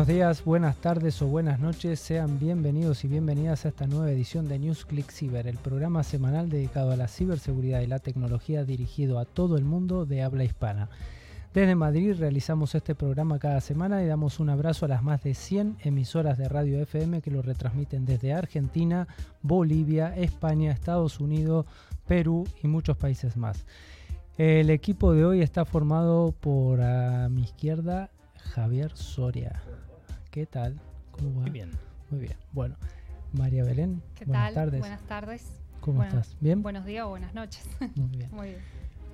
Buenos días, buenas tardes o buenas noches. Sean bienvenidos y bienvenidas a esta nueva edición de NewsClick Cyber, el programa semanal dedicado a la ciberseguridad y la tecnología dirigido a todo el mundo de habla hispana. Desde Madrid realizamos este programa cada semana y damos un abrazo a las más de 100 emisoras de radio FM que lo retransmiten desde Argentina, Bolivia, España, Estados Unidos, Perú y muchos países más. El equipo de hoy está formado por a mi izquierda Javier Soria. ¿Qué tal? ¿Cómo va? Muy bien. Muy bien. Bueno, María Belén. ¿Qué buenas tal? tardes. Buenas tardes. ¿Cómo estás? ¿Bien? Buenos días o buenas noches. Muy bien. Muy bien.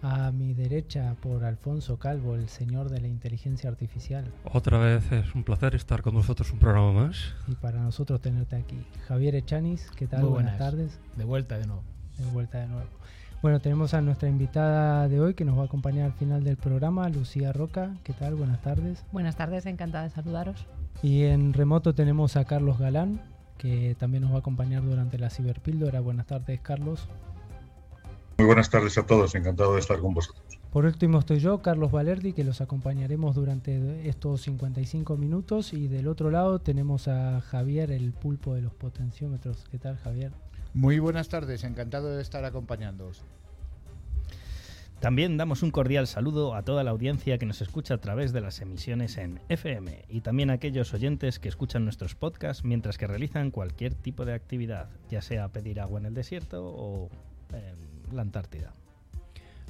A mi derecha, por Alfonso Calvo, el señor de la inteligencia artificial. Otra vez es un placer estar con vosotros un programa más. Y para nosotros tenerte aquí. Javier Echanis, ¿qué tal? Muy buenas. buenas. tardes. De vuelta de nuevo. De vuelta de nuevo. Bueno, tenemos a nuestra invitada de hoy que nos va a acompañar al final del programa, Lucía Roca. ¿Qué tal? Buenas tardes. Buenas tardes, encantada de saludaros. Y en remoto tenemos a Carlos Galán, que también nos va a acompañar durante la ciberpíldora. Buenas tardes, Carlos. Muy buenas tardes a todos, encantado de estar con vosotros. Por último estoy yo, Carlos Valerdi, que los acompañaremos durante estos 55 minutos. Y del otro lado tenemos a Javier, el pulpo de los potenciómetros. ¿Qué tal, Javier? Muy buenas tardes, encantado de estar acompañándoos. También damos un cordial saludo a toda la audiencia que nos escucha a través de las emisiones en FM y también a aquellos oyentes que escuchan nuestros podcasts mientras que realizan cualquier tipo de actividad, ya sea pedir agua en el desierto o en la Antártida.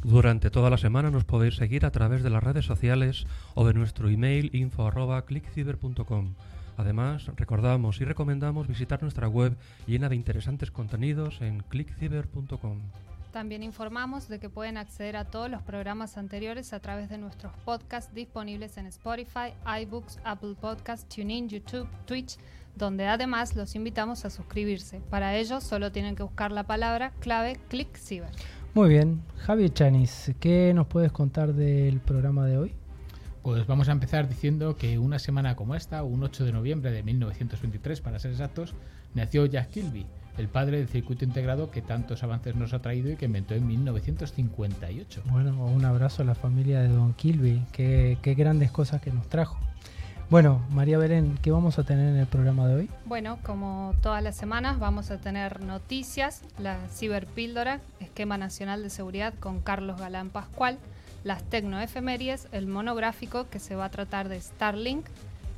Durante toda la semana nos podéis seguir a través de las redes sociales o de nuestro email info@clickciber.com. Además, recordamos y recomendamos visitar nuestra web llena de interesantes contenidos en clickciber.com. También informamos de que pueden acceder a todos los programas anteriores a través de nuestros podcasts disponibles en Spotify, iBooks, Apple Podcasts, TuneIn, YouTube, Twitch, donde además los invitamos a suscribirse. Para ello solo tienen que buscar la palabra clave ClickCiber. Muy bien, Javier Chanis, ¿qué nos puedes contar del programa de hoy? Pues vamos a empezar diciendo que una semana como esta, un 8 de noviembre de 1923 para ser exactos, nació Jack Kilby, el padre del circuito integrado que tantos avances nos ha traído y que inventó en 1958. Bueno, un abrazo a la familia de Don Kilby, qué, qué grandes cosas que nos trajo. Bueno, María Belén, ¿qué vamos a tener en el programa de hoy? Bueno, como todas las semanas vamos a tener noticias, la ciberpíldora, esquema nacional de seguridad con Carlos Galán Pascual, las tecnoefemérides, el monográfico que se va a tratar de Starlink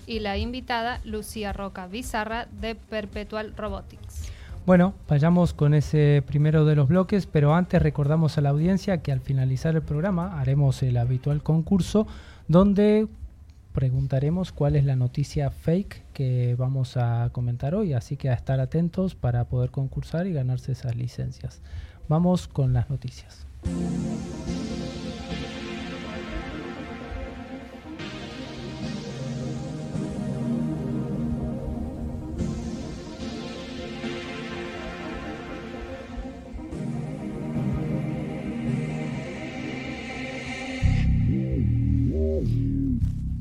y la invitada Lucía Roca Bizarra de Perpetual Robotics. Bueno, vayamos con ese primero de los bloques, pero antes recordamos a la audiencia que al finalizar el programa haremos el habitual concurso donde preguntaremos cuál es la noticia fake que vamos a comentar hoy, así que a estar atentos para poder concursar y ganarse esas licencias. Vamos con las noticias.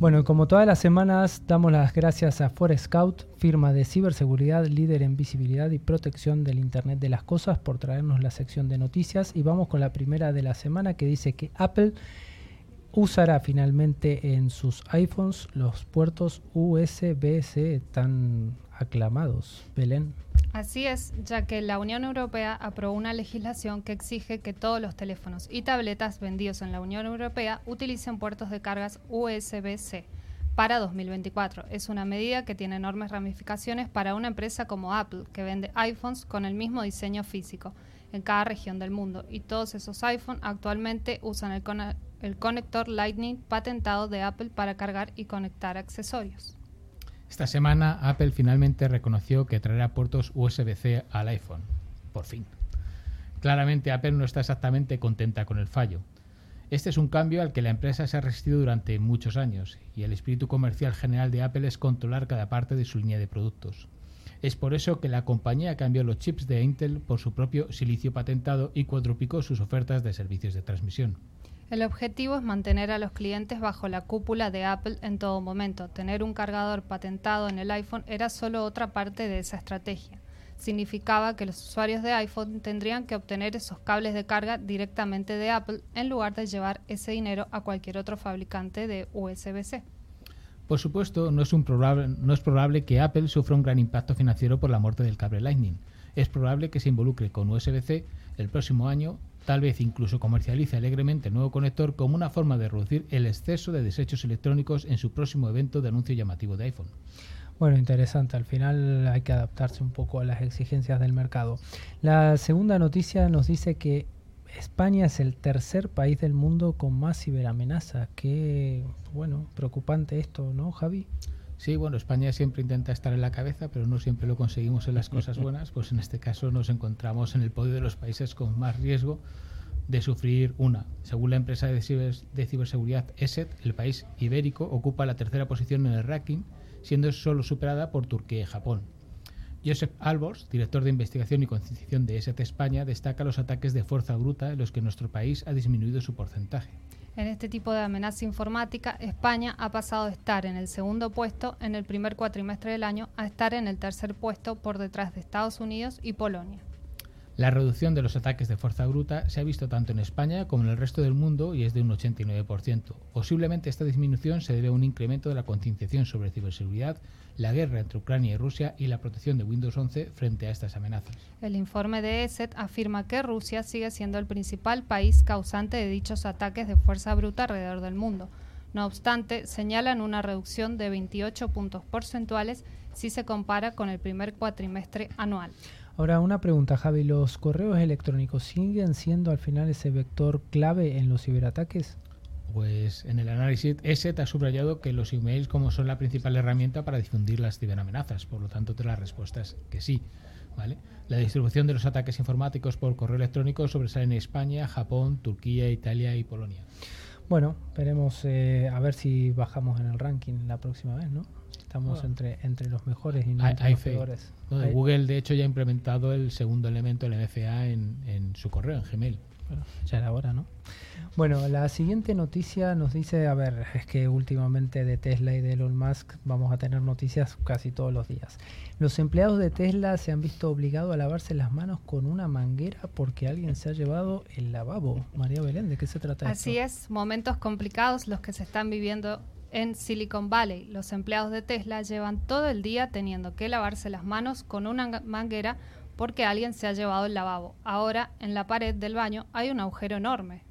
Bueno, como todas las semanas, damos las gracias a Forescout, firma de ciberseguridad líder en visibilidad y protección del Internet de las Cosas, por traernos la sección de noticias. Y vamos con la primera de la semana que dice que Apple usará finalmente en sus iPhones los puertos USB-C tan aclamados. Belén. Así es, ya que la Unión Europea aprobó una legislación que exige que todos los teléfonos y tabletas vendidos en la Unión Europea utilicen puertos de cargas USB-C para 2024. Es una medida que tiene enormes ramificaciones para una empresa como Apple, que vende iPhones con el mismo diseño físico en cada región del mundo y todos esos iPhones actualmente usan el, el conector Lightning patentado de Apple para cargar y conectar accesorios. Esta semana Apple finalmente reconoció que traerá puertos USB-C al iPhone. Por fin. Claramente Apple no está exactamente contenta con el fallo. Este es un cambio al que la empresa se ha resistido durante muchos años y el espíritu comercial general de Apple es controlar cada parte de su línea de productos. Es por eso que la compañía cambió los chips de Intel por su propio silicio patentado y cuadruplicó sus ofertas de servicios de transmisión. El objetivo es mantener a los clientes bajo la cúpula de Apple en todo momento. Tener un cargador patentado en el iPhone era solo otra parte de esa estrategia. Significaba que los usuarios de iPhone tendrían que obtener esos cables de carga directamente de Apple en lugar de llevar ese dinero a cualquier otro fabricante de USB-C. Por supuesto, no es, un probable, no es probable que Apple sufra un gran impacto financiero por la muerte del cable Lightning. Es probable que se involucre con USB-C el próximo año, tal vez incluso comercialice alegremente el nuevo conector como una forma de reducir el exceso de desechos electrónicos en su próximo evento de anuncio llamativo de iPhone. Bueno, interesante. Al final hay que adaptarse un poco a las exigencias del mercado. La segunda noticia nos dice que España es el tercer país del mundo con más ciberamenazas. Qué, bueno, preocupante esto, ¿no, Javi? Sí, bueno, España siempre intenta estar en la cabeza, pero no siempre lo conseguimos en las cosas buenas. Pues en este caso nos encontramos en el podio de los países con más riesgo de sufrir una. Según la empresa de, ciberseguridad ESET, el país ibérico ocupa la tercera posición en el ranking, siendo solo superada por Turquía y Japón. Joseph Albors, director de investigación y concienciación de ESET España, destaca los ataques de fuerza bruta en los que nuestro país ha disminuido su porcentaje. En este tipo de amenaza informática, España ha pasado de estar en el segundo puesto en el primer cuatrimestre del año a estar en el tercer puesto por detrás de Estados Unidos y Polonia. La reducción de los ataques de fuerza bruta se ha visto tanto en España como en el resto del mundo y es de un 89%. Posiblemente esta disminución se debe a un incremento de la concienciación sobre ciberseguridad, la guerra entre Ucrania y Rusia y la protección de Windows 11 frente a estas amenazas. El informe de ESET afirma que Rusia sigue siendo el principal país causante de dichos ataques de fuerza bruta alrededor del mundo. No obstante, señalan una reducción de 28 puntos porcentuales si se compara con el primer cuatrimestre anual. Ahora, una pregunta, Javi. ¿Los correos electrónicos siguen siendo al final ese vector clave en los ciberataques? Pues en el análisis ESET ha subrayado que los emails como son la principal herramienta para difundir las ciberamenazas. Por lo tanto, la respuesta es que sí. ¿vale? La distribución de los ataques informáticos por correo electrónico sobresale en España, Japón, Turquía, Italia y Polonia. Bueno, veremos eh, a ver si bajamos en el ranking la próxima vez, ¿no? Estamos ah. entre, entre los mejores y no entre los peores. Google, de hecho, ya ha implementado el segundo elemento, el MFA, en, en su correo, en Gmail. Bueno, ya era hora, ¿no? Bueno, la siguiente noticia nos dice, a ver, es que últimamente de Tesla y de Elon Musk vamos a tener noticias casi todos los días. Los empleados de Tesla se han visto obligados a lavarse las manos con una manguera porque alguien se ha llevado el lavabo. María Belén, ¿de qué se trata Así es, momentos complicados los que se están viviendo en Silicon Valley, los empleados de Tesla llevan todo el día teniendo que lavarse las manos con una manguera porque alguien se ha llevado el lavabo. Ahora, en la pared del baño hay un agujero enorme.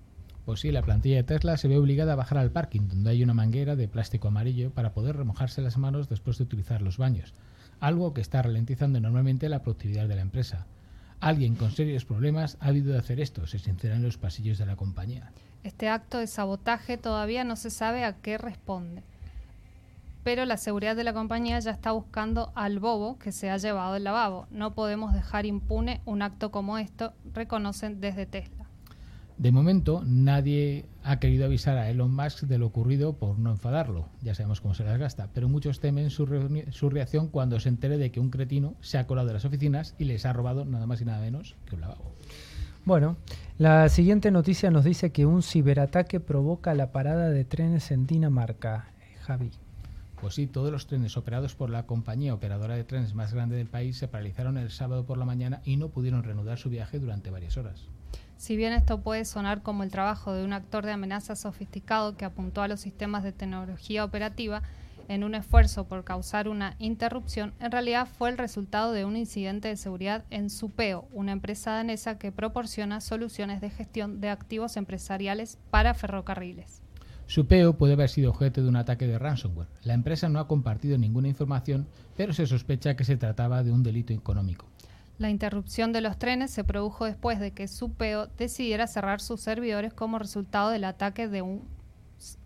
Pues sí, la plantilla de Tesla se ve obligada a bajar al parking, donde hay una manguera de plástico amarillo para poder remojarse las manos después de utilizar los baños, algo que está ralentizando enormemente la productividad de la empresa. Alguien con serios problemas ha habido de hacer esto, se sincera en los pasillos de la compañía. Este acto de sabotaje todavía no se sabe a qué responde. Pero la seguridad de la compañía ya está buscando al bobo que se ha llevado el lavabo. No podemos dejar impune un acto como esto, reconocen desde Tesla. De momento, nadie ha querido avisar a Elon Musk de lo ocurrido por no enfadarlo. Ya sabemos cómo se las gasta. Pero muchos temen su, su, reacción cuando se entere de que un cretino se ha colado de las oficinas y les ha robado nada más y nada menos que un lavabo. Bueno, la siguiente noticia nos dice que un ciberataque provoca la parada de trenes en Dinamarca. Javi. Pues sí, todos los trenes operados por la compañía operadora de trenes más grande del país se paralizaron el sábado por la mañana y no pudieron reanudar su viaje durante varias horas. Si bien esto puede sonar como el trabajo de un actor de amenaza sofisticado que apuntó a los sistemas de tecnología operativa, en un esfuerzo por causar una interrupción, en realidad fue el resultado de un incidente de seguridad en Supeo, una empresa danesa que proporciona soluciones de gestión de activos empresariales para ferrocarriles. Supeo puede haber sido objeto de un ataque de ransomware. La empresa no ha compartido ninguna información, pero se sospecha que se trataba de un delito económico. La interrupción de los trenes se produjo después de que Supeo decidiera cerrar sus servidores como resultado del ataque de un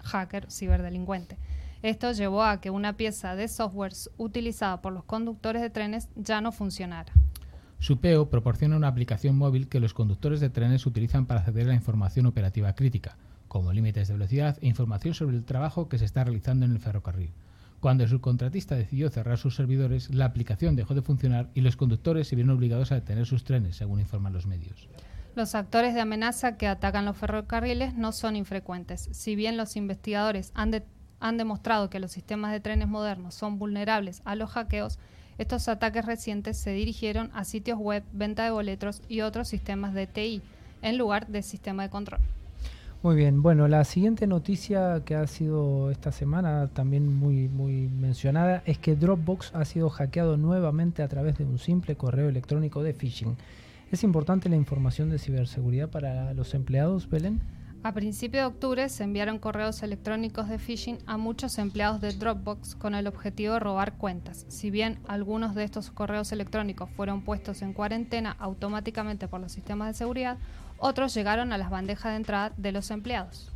hacker ciberdelincuente. Esto llevó a que una pieza de software utilizada por los conductores de trenes ya no funcionara. Supeo proporciona una aplicación móvil que los conductores de trenes utilizan para acceder a la información operativa crítica, como límites de velocidad e información sobre el trabajo que se está realizando en el ferrocarril. Cuando el subcontratista decidió cerrar sus servidores, la aplicación dejó de funcionar y los conductores se vieron obligados a detener sus trenes, según informan los medios. Los actores de amenaza que atacan los ferrocarriles no son infrecuentes. Si bien los investigadores han detectado han demostrado que los sistemas de trenes modernos son vulnerables a los hackeos, estos ataques recientes se dirigieron a sitios web, venta de boletos y otros sistemas de TI, en lugar de sistema de control. Muy bien, bueno, la siguiente noticia que ha sido esta semana también muy, muy mencionada es que Dropbox ha sido hackeado nuevamente a través de un simple correo electrónico de phishing. ¿Es importante la información de ciberseguridad para los empleados, Belén? A principios de octubre se enviaron correos electrónicos de phishing a muchos empleados de Dropbox con el objetivo de robar cuentas. Si bien algunos de estos correos electrónicos fueron puestos en cuarentena automáticamente por los sistemas de seguridad, otros llegaron a las bandejas de entrada de los empleados.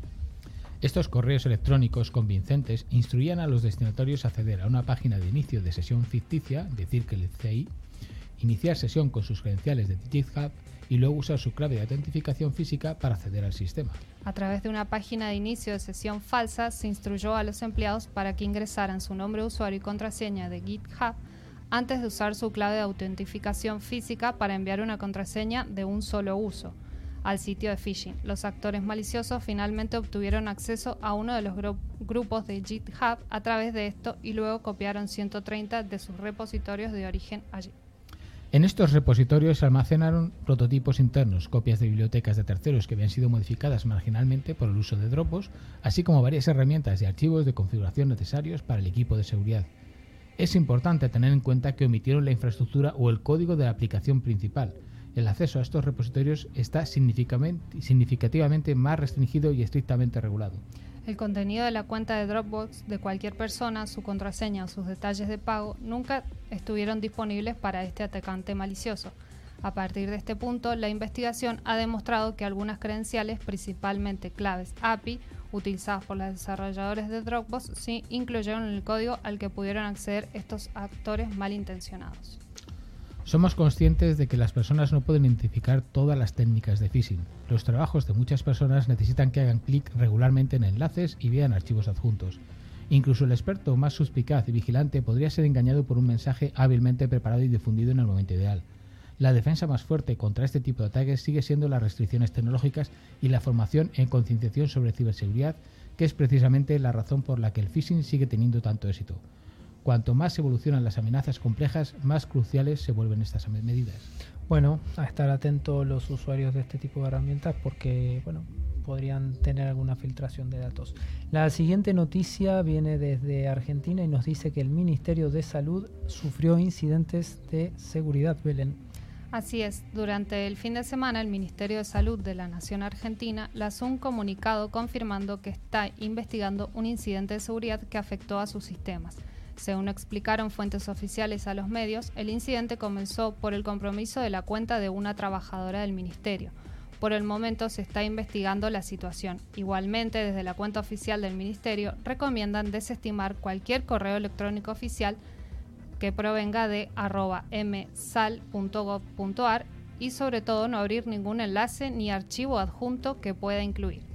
Estos correos electrónicos convincentes instruían a los destinatarios a acceder a una página de inicio de sesión ficticia, decir que el CI, iniciar sesión con sus credenciales de GitHub y luego usar su clave de autentificación física para acceder al sistema. A través de una página de inicio de sesión falsa se instruyó a los empleados para que ingresaran su nombre de usuario y contraseña de GitHub antes de usar su clave de autentificación física para enviar una contraseña de un solo uso al sitio de phishing. Los actores maliciosos finalmente obtuvieron acceso a uno de los grupos de GitHub a través de esto y luego copiaron 130 de sus repositorios de origen allí. En estos repositorios se almacenaron prototipos internos, copias de bibliotecas de terceros que habían sido modificadas marginalmente por el uso de Dropbox, así como varias herramientas y archivos de configuración necesarios para el equipo de seguridad. Es importante tener en cuenta que omitieron la infraestructura o el código de la aplicación principal, el acceso a estos repositorios está significativamente más restringido y estrictamente regulado. El contenido de la cuenta de Dropbox de cualquier persona, su contraseña o sus detalles de pago nunca estuvieron disponibles para este atacante malicioso. A partir de este punto, la investigación ha demostrado que algunas credenciales, principalmente claves API, utilizadas por los desarrolladores de Dropbox, sí incluyeron el código al que pudieron acceder estos actores malintencionados. Somos conscientes de que las personas no pueden identificar todas las técnicas de phishing. Los trabajos de muchas personas necesitan que hagan clic regularmente en enlaces y vean archivos adjuntos. Incluso el experto más suspicaz y vigilante podría ser engañado por un mensaje hábilmente preparado y difundido en el momento ideal. La defensa más fuerte contra este tipo de ataques sigue siendo las restricciones tecnológicas y la formación en concienciación sobre ciberseguridad, que es precisamente la razón por la que el phishing sigue teniendo tanto éxito. Cuanto más evolucionan las amenazas complejas, más cruciales se vuelven estas medidas. Bueno, a estar atentos los usuarios de este tipo de herramientas porque, bueno, podrían tener alguna filtración de datos. La siguiente noticia viene desde Argentina y nos dice que el Ministerio de Salud sufrió incidentes de seguridad, Belén. Así es, durante el fin de semana el Ministerio de Salud de la Nación Argentina lanzó un comunicado confirmando que está investigando un incidente de seguridad que afectó a sus sistemas. Según explicaron fuentes oficiales a los medios, el incidente comenzó por el compromiso de la cuenta de una trabajadora del ministerio. Por el momento se está investigando la situación. Igualmente, desde la cuenta oficial del ministerio recomiendan desestimar cualquier correo electrónico oficial que provenga de msal.gov.ar y sobre todo no abrir ningún enlace ni archivo adjunto que pueda incluir.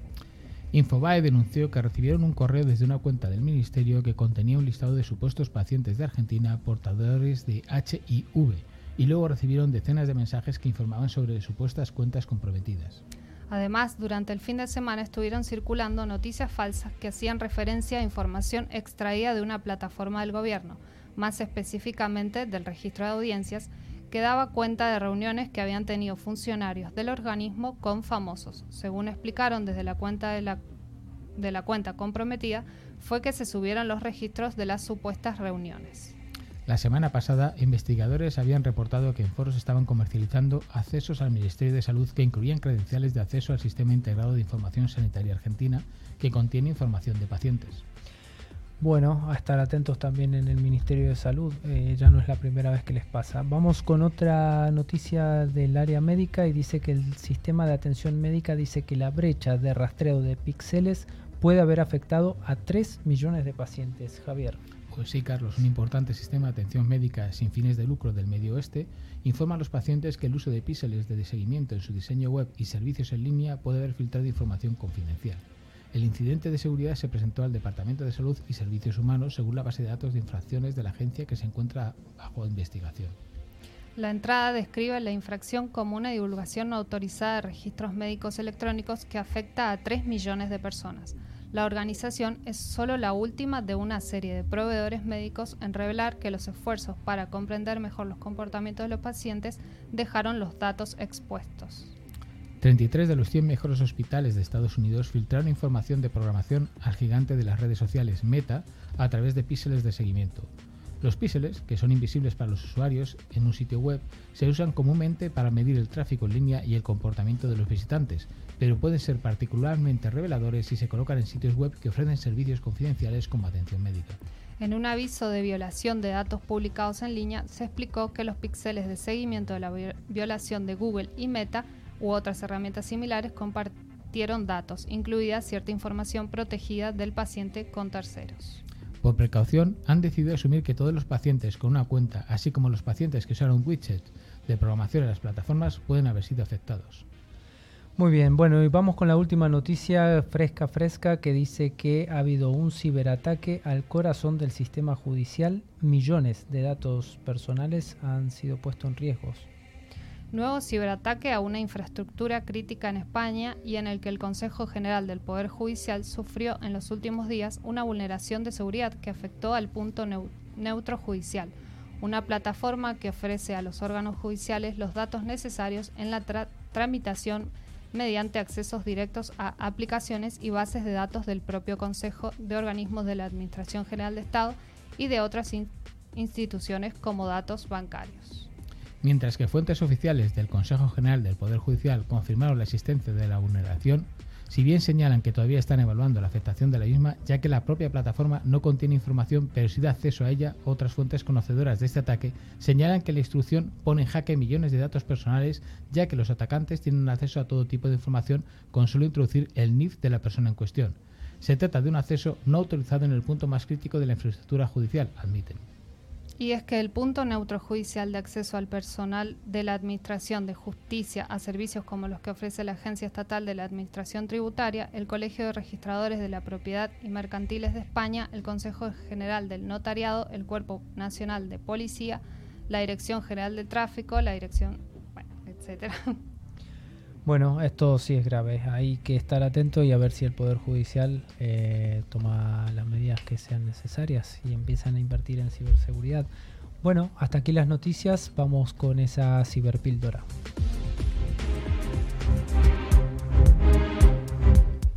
Infobae denunció que recibieron un correo desde una cuenta del ministerio que contenía un listado de supuestos pacientes de Argentina portadores de HIV y luego recibieron decenas de mensajes que informaban sobre supuestas cuentas comprometidas. Además, durante el fin de semana estuvieron circulando noticias falsas que hacían referencia a información extraída de una plataforma del gobierno, más específicamente del registro de audiencias, que daba cuenta de reuniones que habían tenido funcionarios del organismo con famosos. Según explicaron desde la cuenta de la, cuenta comprometida, fue que se subieron los registros de las supuestas reuniones. La semana pasada, investigadores habían reportado que en foros estaban comercializando accesos al Ministerio de Salud que incluían credenciales de acceso al Sistema Integrado de Información Sanitaria Argentina, que contiene información de pacientes. Bueno, a estar atentos también en el Ministerio de Salud, eh, ya no es la primera vez que les pasa. Vamos con otra noticia del área médica y dice que el sistema de atención médica dice que la brecha de rastreo de píxeles puede haber afectado a 3 millones de pacientes. Javier. Pues sí, Carlos, un importante sistema de atención médica sin fines de lucro del Medio Oeste informa a los pacientes que el uso de píxeles de seguimiento en su diseño web y servicios en línea puede haber filtrado información confidencial. El incidente de seguridad se presentó al Departamento de Salud y Servicios Humanos según la base de datos de infracciones de la agencia que se encuentra bajo investigación. La entrada describe la infracción como una divulgación no autorizada de registros médicos electrónicos que afecta a 3 millones de personas. La organización es solo la última de una serie de proveedores médicos en revelar que los esfuerzos para comprender mejor los comportamientos de los pacientes dejaron los datos expuestos. 33 de los 100 mejores hospitales de Estados Unidos filtraron información de programación al gigante de las redes sociales Meta a través de píxeles de seguimiento. Los píxeles, que son invisibles para los usuarios en un sitio web, se usan comúnmente para medir el tráfico en línea y el comportamiento de los visitantes, pero pueden ser particularmente reveladores si se colocan en sitios web que ofrecen servicios confidenciales como atención médica. En un aviso de violación de datos publicados en línea, se explicó que los píxeles de seguimiento de la violación de Google y Meta u otras herramientas similares compartieron datos, incluida cierta información protegida del paciente con terceros. Por precaución, han decidido asumir que todos los pacientes con una cuenta, así como los pacientes que usaron widgets de programación en las plataformas, pueden haber sido afectados. Muy bien, bueno, y vamos con la última noticia fresca, fresca, que dice que ha habido un ciberataque al corazón del sistema judicial. Millones de datos personales han sido puestos en riesgo. Nuevo ciberataque a una infraestructura crítica en España y en el que el Consejo General del Poder Judicial sufrió en los últimos días una vulneración de seguridad que afectó al punto neutro judicial, una plataforma que ofrece a los órganos judiciales los datos necesarios en la tramitación mediante accesos directos a aplicaciones y bases de datos del propio Consejo de Organismos de la Administración General de Estado y de otras instituciones como datos bancarios. Mientras que fuentes oficiales del Consejo General del Poder Judicial confirmaron la existencia de la vulneración, si bien señalan que todavía están evaluando la afectación de la misma, ya que la propia plataforma no contiene información, pero sí da acceso a ella, otras fuentes conocedoras de este ataque señalan que la instrucción pone en jaque millones de datos personales, ya que los atacantes tienen acceso a todo tipo de información con solo introducir el NIF de la persona en cuestión. Se trata de un acceso no autorizado en el punto más crítico de la infraestructura judicial, admiten y es que el punto neutro judicial de acceso al personal de la Administración de Justicia a servicios como los que ofrece la Agencia Estatal de la Administración Tributaria, el Colegio de Registradores de la Propiedad y Mercantiles de España, el Consejo General del Notariado, el Cuerpo Nacional de Policía, la Dirección General de Tráfico, la Dirección, bueno, etcétera. Bueno, esto sí es grave. Hay que estar atento y a ver si el Poder Judicial eh, toma las medidas que sean necesarias y empiezan a invertir en ciberseguridad. Bueno, hasta aquí las noticias. Vamos con esa ciberpíldora.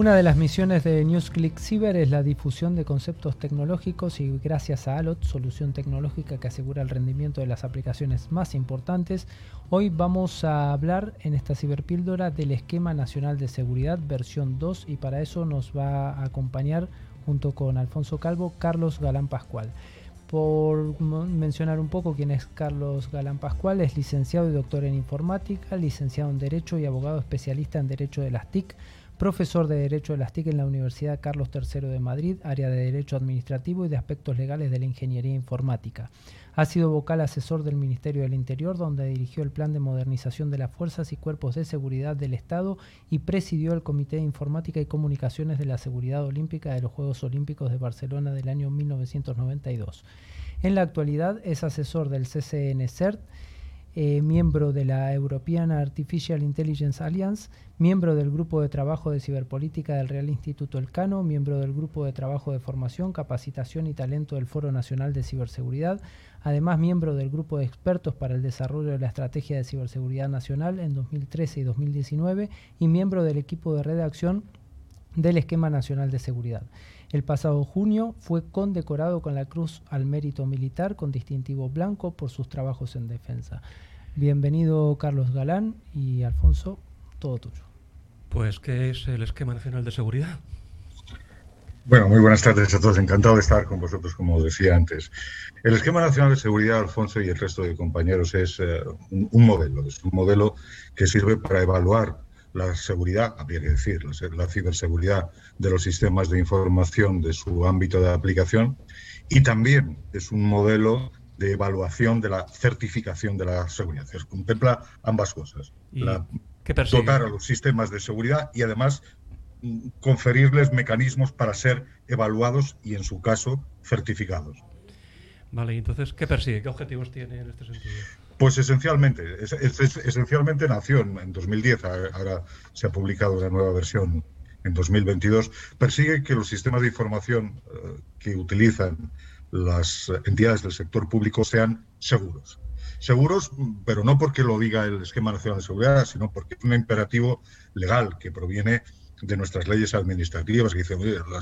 Una de las misiones de NewsClick Cyber es la difusión de conceptos tecnológicos y gracias a ALOT, solución tecnológica que asegura el rendimiento de las aplicaciones más importantes, hoy vamos a hablar en esta ciberpíldora del Esquema Nacional de Seguridad versión 2 y para eso nos va a acompañar junto con Alfonso Calvo Carlos Galán Pascual. Por mencionar un poco quién es Carlos Galán Pascual, es licenciado y doctor en informática, licenciado en Derecho y abogado especialista en Derecho de las TIC profesor de Derecho de las TIC en la Universidad Carlos III de Madrid, área de Derecho Administrativo y de Aspectos Legales de la Ingeniería Informática. Ha sido vocal asesor del Ministerio del Interior, donde dirigió el Plan de Modernización de las Fuerzas y Cuerpos de Seguridad del Estado y presidió el Comité de Informática y Comunicaciones de la Seguridad Olímpica de los Juegos Olímpicos de Barcelona del año 1992. En la actualidad es asesor del CCN-CERT eh, miembro de la European Artificial Intelligence Alliance, miembro del Grupo de Trabajo de Ciberpolítica del Real Instituto Elcano, miembro del Grupo de Trabajo de Formación, Capacitación y Talento del Foro Nacional de Ciberseguridad, además miembro del Grupo de Expertos para el Desarrollo de la Estrategia de Ciberseguridad Nacional en 2013 y 2019 y miembro del equipo de redacción del Esquema Nacional de Seguridad. El pasado junio fue condecorado con la Cruz al Mérito Militar con distintivo blanco por sus trabajos en defensa. Bienvenido Carlos Galán y Alfonso, todo tuyo. Pues, ¿qué es el Esquema Nacional de Seguridad? Bueno, muy buenas tardes a todos. Encantado de estar con vosotros, como decía antes. El Esquema Nacional de Seguridad, Alfonso y el resto de compañeros, es eh, un, modelo. Es un modelo que sirve para evaluar la seguridad, habría que decir, la ciberseguridad de los sistemas de información de su ámbito de aplicación y también es un modelo de evaluación de la certificación de la seguridad. contempla ambas cosas. La, dotar a los sistemas de seguridad y además conferirles mecanismos para ser evaluados y, en su caso, certificados. Vale, entonces, ¿qué persigue? ¿Qué objetivos tiene en este sentido? Pues esencialmente, esencialmente nació en, 2010, ahora se ha publicado una nueva versión en 2022, persigue que los sistemas de información eh, que utilizan las entidades del sector público sean seguros. Seguros, pero no porque lo diga el Esquema Nacional de Seguridad, sino porque es un imperativo legal que proviene de nuestras leyes administrativas, que dicen,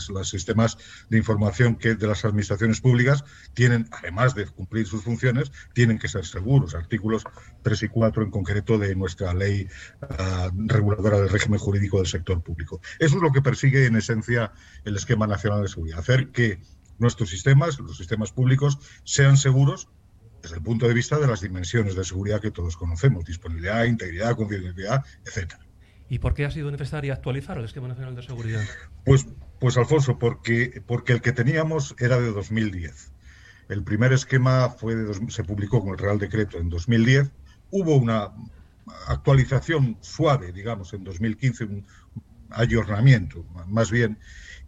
los sistemas de información que de las administraciones públicas tienen, además de cumplir sus funciones, tienen que ser seguros. Artículos 3 y 4 en concreto de nuestra ley ah, reguladora del régimen jurídico del sector público. Eso es lo que persigue en esencia el esquema nacional de seguridad, hacer que nuestros sistemas, los sistemas públicos, sean seguros desde el punto de vista de las dimensiones de seguridad que todos conocemos, disponibilidad, integridad, confidencialidad, etcétera. ¿Y por qué ha sido necesario actualizar el Esquema Nacional de Seguridad? Pues, pues Alfonso, porque, porque el que teníamos era de 2010. El primer esquema fue de se publicó con el Real Decreto en 2010. Hubo una actualización suave, digamos, en 2015, un ayornamiento, más bien.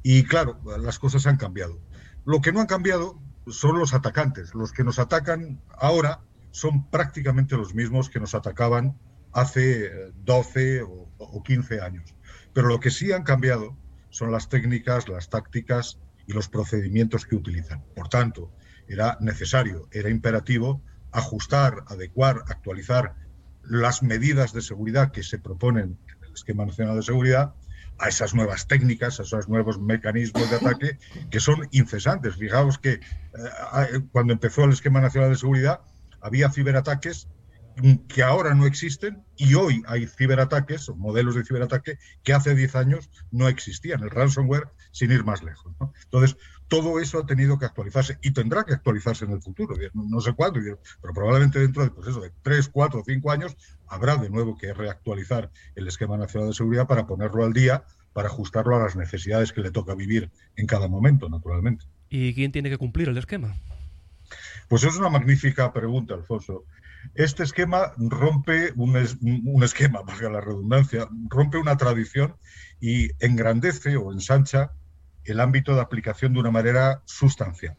Y claro, las cosas han cambiado. Lo que no han cambiado son los atacantes. Los que nos atacan ahora son prácticamente los mismos que nos atacaban hace 12 eh, o, 15 años. Pero lo que sí han cambiado son las técnicas, las tácticas y los procedimientos que utilizan. Por tanto, era necesario, era imperativo ajustar, adecuar, actualizar las medidas de seguridad que se proponen en el Esquema Nacional de Seguridad a esas nuevas técnicas, a esos nuevos mecanismos de ataque que son incesantes. Fijaos que eh, cuando empezó el Esquema Nacional de Seguridad había ciberataques que ahora no existen y hoy hay ciberataques o modelos de ciberataque que hace 10 años no existían, el ransomware sin ir más lejos. Entonces, todo eso ha tenido que actualizarse y tendrá que actualizarse en el futuro, no sé cuándo, pero probablemente dentro de, pues eso, de 3, 4 o 5 años habrá de nuevo que reactualizar el esquema nacional de seguridad para ponerlo al día, para ajustarlo a las necesidades que le toca vivir en cada momento, naturalmente. ¿Y quién tiene que cumplir el esquema? Pues es una magnífica pregunta, Alfonso. Este esquema rompe un, un esquema, valga la redundancia, rompe una tradición y engrandece o ensancha el ámbito de aplicación de una manera sustancial.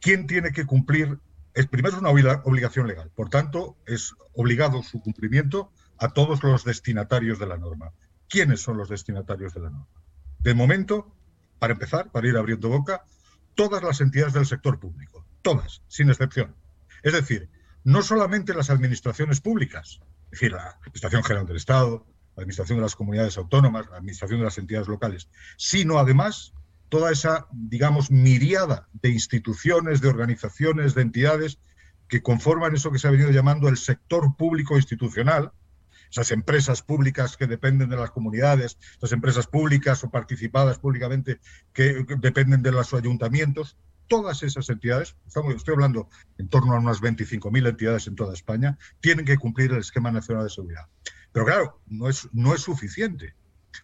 ¿Quién tiene que cumplir? Es, primero es una obligación legal, por tanto es obligado su cumplimiento a todos los destinatarios de la norma. ¿Quiénes son los destinatarios de la norma? De momento, para empezar, para ir abriendo boca, todas las entidades del sector público, todas, sin excepción. Es decir, no solamente las administraciones públicas, es decir, la Administración General del Estado, la Administración de las Comunidades Autónomas, la Administración de las entidades locales, sino además toda esa, digamos, miriada de instituciones, de organizaciones, de entidades que conforman eso que se ha venido llamando el sector público institucional, esas empresas públicas que dependen de las comunidades, esas empresas públicas o participadas públicamente que, dependen de los ayuntamientos, todas esas entidades, estamos, estoy hablando en torno a unas 25.000 entidades en toda España, tienen que cumplir el esquema nacional de seguridad. Pero claro, no es, no es suficiente,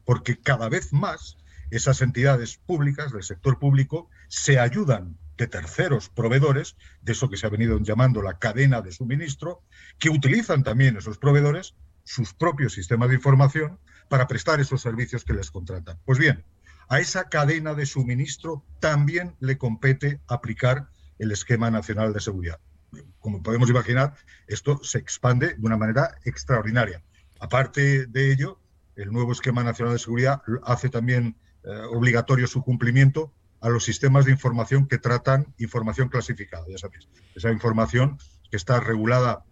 porque cada vez más esas entidades públicas del sector público se ayudan de terceros proveedores, de eso que se ha venido llamando la cadena de suministro, que utilizan también esos proveedores sus propios sistemas de información para prestar esos servicios que les contratan. Pues bien, a esa cadena de suministro también le compete aplicar el esquema nacional de seguridad. Como podemos imaginar, esto se expande de una manera extraordinaria. Aparte de ello, el nuevo esquema nacional de seguridad hace también eh, obligatorio su cumplimiento a los sistemas de información que tratan información clasificada, ya sabéis. Esa información que está regulada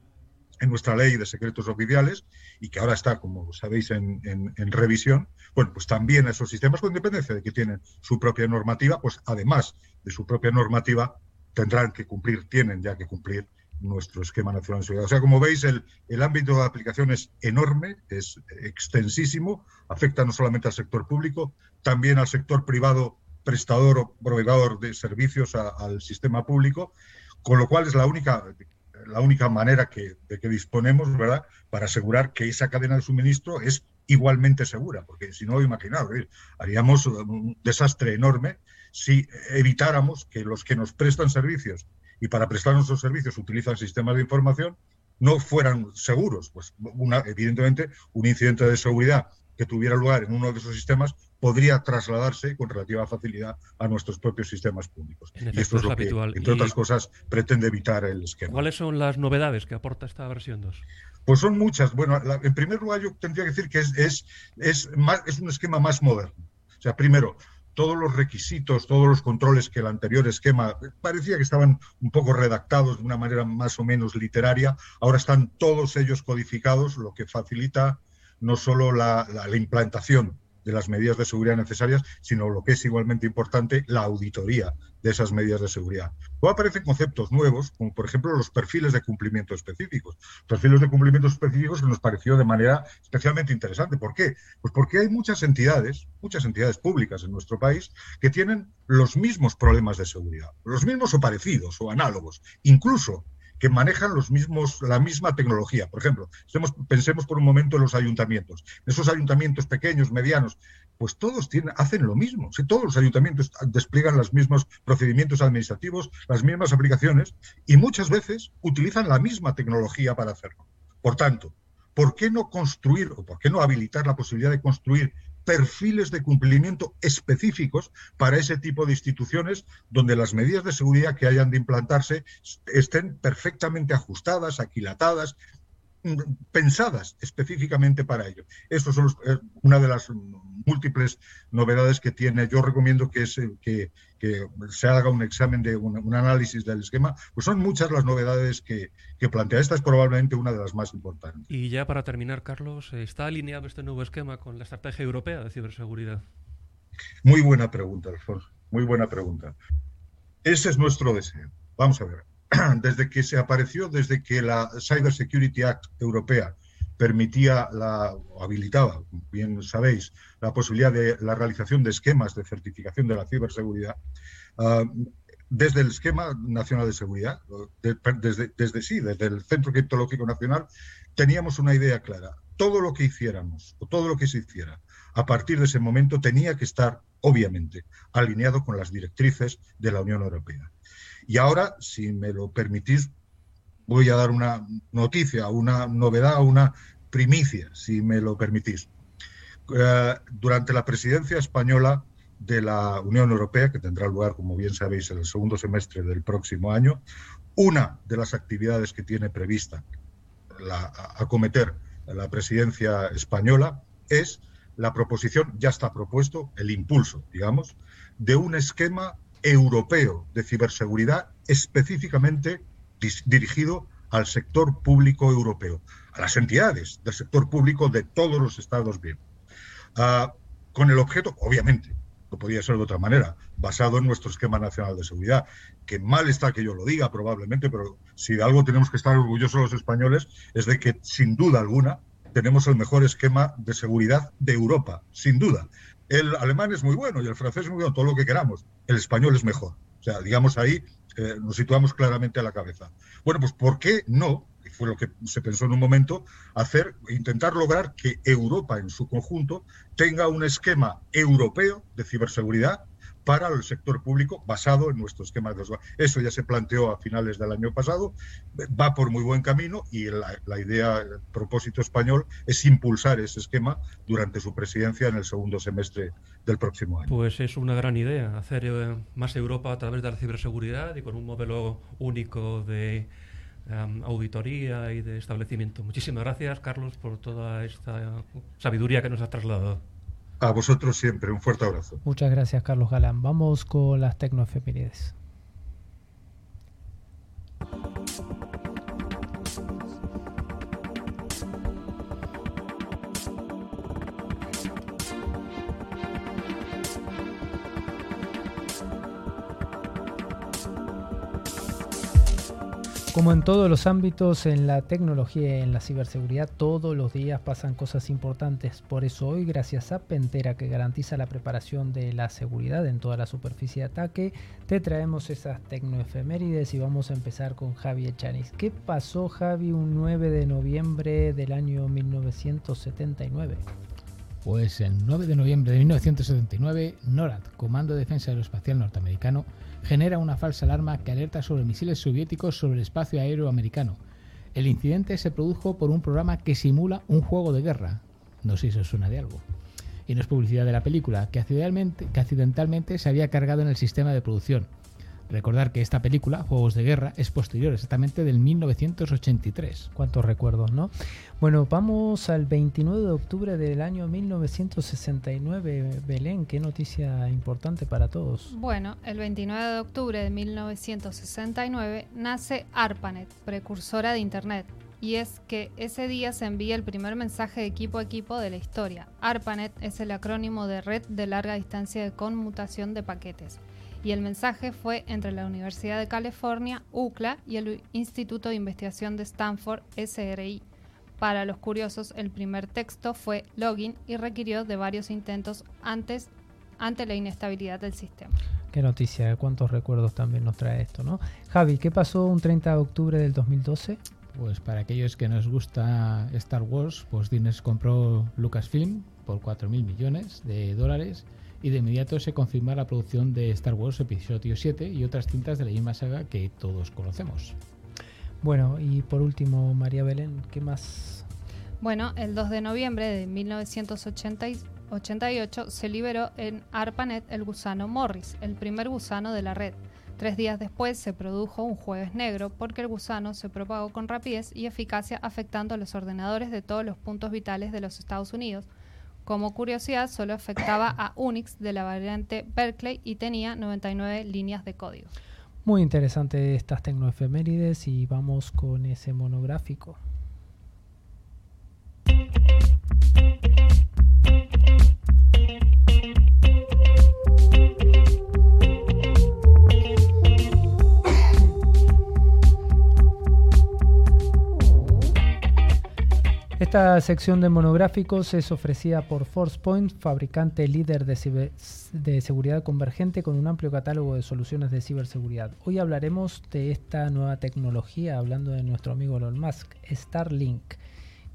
en nuestra ley de secretos oficiales y que ahora está, como sabéis, en, revisión, bueno, pues también esos sistemas, con independencia de que tienen su propia normativa, pues además de su propia normativa, tendrán que cumplir, tienen ya que cumplir nuestro esquema nacional de seguridad. O sea, como veis, el, el ámbito de aplicación es enorme, es extensísimo, afecta no solamente al sector público, también al sector privado prestador o proveedor de servicios al sistema público, con lo cual es la única la única manera que, de que disponemos, ¿verdad?, para asegurar que esa cadena de suministro es igualmente segura, porque si no, imaginaos, haríamos un desastre enorme si evitáramos que los que nos prestan servicios y para prestar nuestros servicios utilizan sistemas de información no fueran seguros. Pues una, evidentemente un incidente de seguridad que tuviera lugar en uno de esos sistemas podría trasladarse con relativa facilidad a nuestros propios sistemas públicos. y esto es lo que, entre otras cosas, pretende evitar el esquema. ¿Cuáles son las novedades que aporta esta versión 2? Pues son muchas. Bueno, en primer lugar yo tendría que decir que es, es, es, más, es un esquema más moderno. O sea, primero, todos los requisitos, todos los controles que el anterior esquema parecía que estaban un poco redactados de una manera más o menos literaria, ahora están todos ellos codificados, lo que facilita no solo la, la, implantación de las medidas de seguridad necesarias, sino lo que es igualmente importante, la auditoría de esas medidas de seguridad. Luego aparecen conceptos nuevos, como por ejemplo los perfiles de cumplimiento específicos. Perfiles de cumplimiento específicos que nos pareció de manera especialmente interesante. ¿Por qué? Pues porque hay muchas entidades, muchas entidades públicas en nuestro país, que tienen los mismos problemas de seguridad, los mismos o parecidos o análogos. Incluso que manejan los mismos, la misma tecnología. Por ejemplo, pensemos por un momento en los ayuntamientos. Esos ayuntamientos pequeños, medianos, pues todos tienen, hacen lo mismo. Si todos los ayuntamientos despliegan los mismos procedimientos administrativos, las mismas aplicaciones, y muchas veces utilizan la misma tecnología para hacerlo. Por tanto, ¿por qué no construir o por qué no habilitar la posibilidad de construir perfiles de cumplimiento específicos para ese tipo de instituciones donde las medidas de seguridad que hayan de implantarse estén perfectamente ajustadas, aquilatadas, pensadas específicamente para ello. Eso es eh, una de las múltiples novedades que tiene. Yo recomiendo que, que, que se haga un examen de un, análisis del esquema, pues son muchas las novedades que, que, plantea. Esta es probablemente una de las más importantes. Y ya para terminar, Carlos, ¿está alineado este nuevo esquema con la estrategia europea de ciberseguridad? Muy buena pregunta, Alfonso. Muy buena pregunta. Ese es nuestro deseo. Vamos a ver. Desde que se apareció, desde que la Cyber Security Act europea permitía la, habilitaba, bien sabéis, la posibilidad de la realización de esquemas de certificación de la ciberseguridad. Ah, desde el esquema nacional de seguridad, desde, desde sí, desde el Centro Criptológico Nacional, teníamos una idea clara. Todo lo que hiciéramos, o todo lo que se hiciera, a partir de ese momento tenía que estar, obviamente, alineado con las directrices de la Unión Europea. Y ahora, si me lo permitís, voy a dar una noticia, una novedad, una primicia, si me lo permitís. Eh, durante la presidencia española de la Unión Europea, que tendrá lugar, como bien sabéis, en el segundo semestre del próximo año, una de las actividades que tiene prevista acometer la presidencia española es la proposición, ya está propuesto, el impulso, digamos, de un esquema europeo de ciberseguridad específicamente dirigido al sector público europeo, a las entidades del sector público de todos los Estados miembros, ah, con el objeto, obviamente, no podía ser de otra manera, basado en nuestro esquema nacional de seguridad, que mal está que yo lo diga probablemente, pero si de algo tenemos que estar orgullosos los españoles es de que sin duda alguna tenemos el mejor esquema de seguridad de Europa, sin duda. El alemán es muy bueno y el francés es muy bueno, todo lo que queramos. El español es mejor. O sea, digamos ahí eh, nos situamos claramente a la cabeza. Bueno, pues ¿por qué no? Fue lo que se pensó en un momento, hacer, intentar lograr que Europa en su conjunto tenga un esquema europeo de ciberseguridad para el sector público basado en nuestro esquema de Eso ya se planteó a finales del año pasado, va por muy buen camino y la, idea, el propósito español es impulsar ese esquema durante su presidencia en el segundo semestre del próximo año. Pues es una gran idea, hacer eh, más Europa a través de la ciberseguridad y con un modelo único de em, auditoría y de establecimiento. Muchísimas gracias, Carlos, por toda esta sabiduría que nos has trasladado. A vosotros siempre, un fuerte abrazo. Muchas gracias, Carlos Galán. Vamos con las tecnoefemérides. Como en todos los ámbitos, en la tecnología y en la ciberseguridad, todos los días pasan cosas importantes. Por eso hoy, gracias a Pentera, que garantiza la preparación de la seguridad en toda la superficie de ataque, te traemos esas tecnoefemérides y vamos a empezar con Javi Echanis. ¿Qué pasó, Javi, un 9 de noviembre del año 1979? Pues el 9 de noviembre de 1979, NORAD, Comando de Defensa Aeroespacial Norteamericano, genera una falsa alarma que alerta sobre misiles soviéticos sobre el espacio aéreo americano. El incidente se produjo por un programa que simula un juego de guerra. No sé si os suena de algo. Y no es publicidad de la película, que accidentalmente, que accidentalmente se había cargado en el sistema de producción. Recordar que esta película, Juegos de Guerra, es posterior, exactamente del 1983. Cuántos recuerdos, ¿no? Bueno, vamos al 29 de octubre del año 1969. Belén, qué noticia importante para todos. Bueno, el 29 de octubre de 1969 nace ARPANET, precursora de Internet. Y es que ese día se envía el primer mensaje de equipo a equipo de la historia. ARPANET es el acrónimo de Red de Larga Distancia de Conmutación de Paquetes y el mensaje fue entre la Universidad de California, UCLA, y el Instituto de Investigación de Stanford, SRI. Para los curiosos, el primer texto fue login y requirió de varios intentos antes ante la inestabilidad del sistema. Qué noticia, cuántos recuerdos también nos trae esto, ¿no? Javi, ¿qué pasó un 30 de octubre del 2012? Pues para aquellos que nos gusta Star Wars, pues Disney compró Lucasfilm por 4.000 millones de dólares y de inmediato se confirma la producción de Star Wars Episodio 7 y otras cintas de la misma saga que todos conocemos. Bueno, y por último, María Belén, ¿qué más? Bueno, el 2 de noviembre de 1988 se liberó en ARPANET el gusano Morris, el primer gusano de la red. Tres días después se produjo un jueves negro porque el gusano se propagó con rapidez y eficacia afectando a los ordenadores de todos los puntos vitales de los Estados Unidos, como curiosidad, solo afectaba a Unix de la variante Berkeley y tenía 99 líneas de código. Muy interesante estas tecnoefemérides y vamos con ese monográfico. Esta sección de monográficos es ofrecida por ForcePoint, fabricante líder de, seguridad convergente con un amplio catálogo de soluciones de ciberseguridad. Hoy hablaremos de esta nueva tecnología, hablando de nuestro amigo Elon Musk, Starlink,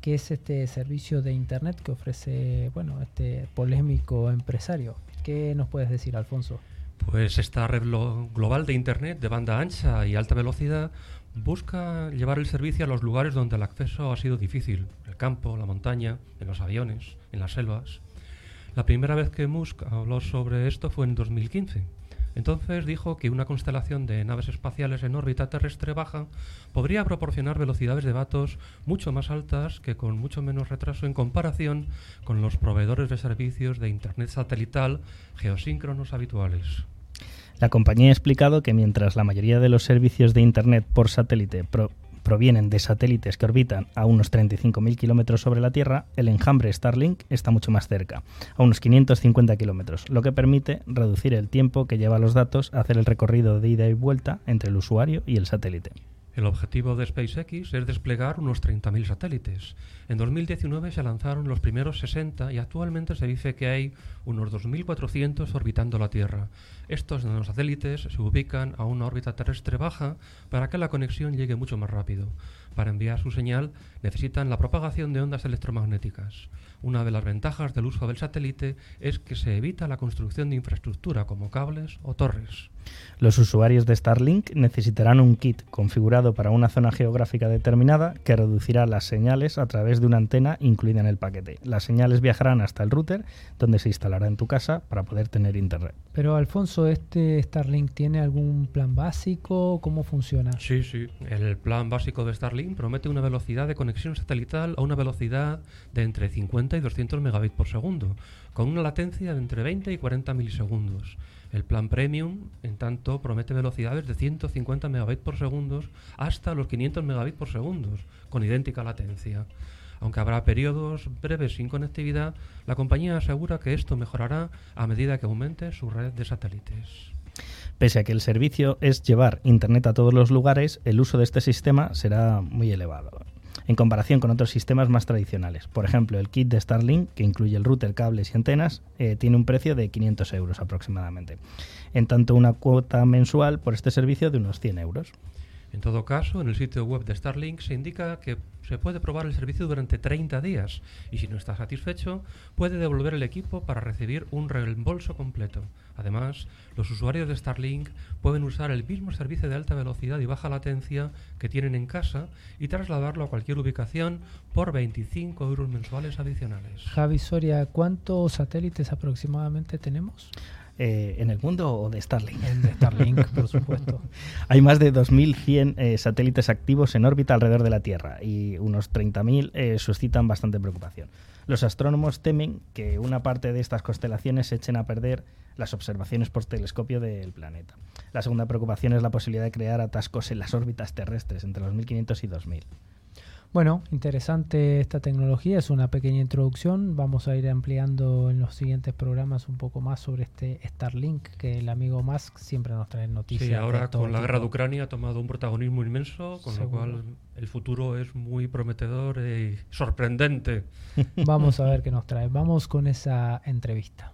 que es este servicio de Internet que ofrece bueno, este polémico empresario. ¿Qué nos puedes decir, Alfonso? Pues esta red global de Internet de banda ancha y alta velocidad busca llevar el servicio a los lugares donde el acceso ha sido difícil, el campo, la montaña, en los aviones, en las selvas. La primera vez que Musk habló sobre esto fue en 2015. Entonces dijo que una constelación de naves espaciales en órbita terrestre baja podría proporcionar velocidades de datos mucho más altas que con mucho menos retraso en comparación con los proveedores de servicios de Internet satelital geosíncronos habituales. La compañía ha explicado que mientras la mayoría de los servicios de Internet por satélite provienen de satélites que orbitan a unos 35.000 kilómetros sobre la Tierra, el enjambre Starlink está mucho más cerca, a unos 550 kilómetros, lo que permite reducir el tiempo que lleva los datos a hacer el recorrido de ida y vuelta entre el usuario y el satélite. El objetivo de SpaceX es desplegar unos 30.000 satélites. En 2019 se lanzaron los primeros 60 y actualmente se dice que hay unos 2.400 orbitando la Tierra. Estos nanosatélites se ubican a una órbita terrestre baja para que la conexión llegue mucho más rápido. Para enviar su señal necesitan la propagación de ondas electromagnéticas. Una de las ventajas del uso del satélite es que se evita la construcción de infraestructura como cables o torres. Los usuarios de Starlink necesitarán un kit configurado para una zona geográfica determinada que reducirá las señales a través de una antena incluida en el paquete. Las señales viajarán hasta el router, donde se instalará en tu casa para poder tener internet. Pero Alfonso, ¿este Starlink tiene algún plan básico? ¿Cómo funciona? Sí, sí. El plan básico de Starlink promete una velocidad de conexión satelital a una velocidad de entre 50 y 200 megabits por segundo, con una latencia de entre 20 y 40 milisegundos. El plan Premium, en tanto, promete velocidades de 150 megabits por segundo hasta los 500 megabits por segundo, con idéntica latencia. Aunque habrá periodos breves sin conectividad, la compañía asegura que esto mejorará a medida que aumente su red de satélites. Pese a que el servicio es llevar Internet a todos los lugares, el uso de este sistema será muy elevado en comparación con otros sistemas más tradicionales. Por ejemplo, el kit de Starlink, que incluye el router, cables y antenas, eh, tiene un precio de 500 euros aproximadamente. En tanto, una cuota mensual por este servicio de unos 100 euros. En todo caso, en el sitio web de Starlink se indica que se puede probar el servicio durante 30 días y si no está satisfecho, puede devolver el equipo para recibir un reembolso completo. Además, los usuarios de Starlink pueden usar el mismo servicio de alta velocidad y baja latencia que tienen en casa y trasladarlo a cualquier ubicación por 25 euros mensuales adicionales. Javi Soria, ¿cuántos satélites aproximadamente tenemos? Eh, en el mundo o de Starlink. El de Starlink, por supuesto. Hay más de 2.100 eh, satélites activos en órbita alrededor de la Tierra y unos 30.000 eh, suscitan bastante preocupación. Los astrónomos temen que una parte de estas constelaciones echen a perder las observaciones por telescopio del planeta. La segunda preocupación es la posibilidad de crear atascos en las órbitas terrestres entre los 1500 y 2000. Bueno, interesante esta tecnología, es una pequeña introducción. Vamos a ir ampliando en los siguientes programas un poco más sobre este Starlink, que el amigo Musk siempre nos trae noticias. Sí, ahora con la guerra de Ucrania ha tomado un protagonismo inmenso, con lo cual el futuro es muy prometedor y sorprendente. Vamos a ver qué nos trae. Vamos con esa entrevista.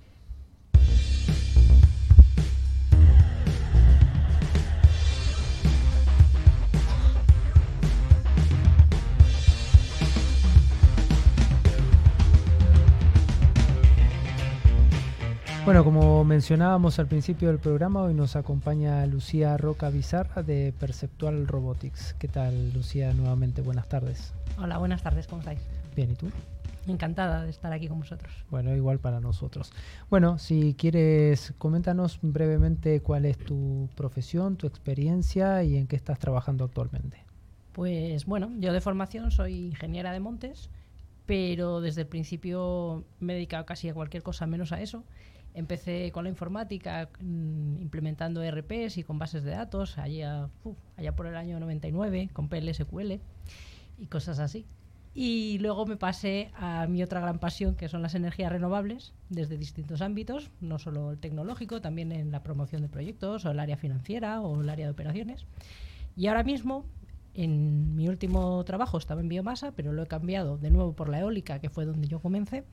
Bueno, como mencionábamos al principio del programa, hoy nos acompaña Lucía Roca Bizarra de Perceptual Robotics. ¿Qué tal, Lucía? Nuevamente, buenas tardes. Hola, buenas tardes, ¿cómo estáis? Bien, ¿y tú? Encantada de estar aquí con vosotros. Bueno, igual para nosotros. Bueno, si quieres, coméntanos brevemente cuál es tu profesión, tu experiencia y en qué estás trabajando actualmente. Pues bueno, yo de formación soy ingeniera de montes, pero desde el principio me he dedicado casi a cualquier cosa menos a eso Empecé con la informática, mm, implementando RPs y con bases de datos, allá, allá por el año 99, con PLSQL y cosas así. Y luego me pasé a mi otra gran pasión, que son las energías renovables, desde distintos ámbitos, no solo el tecnológico, también en la promoción de proyectos, o el área financiera, o el área de operaciones. Y ahora mismo, en mi último trabajo estaba en biomasa, pero lo he cambiado de nuevo por la eólica, que fue donde yo comencé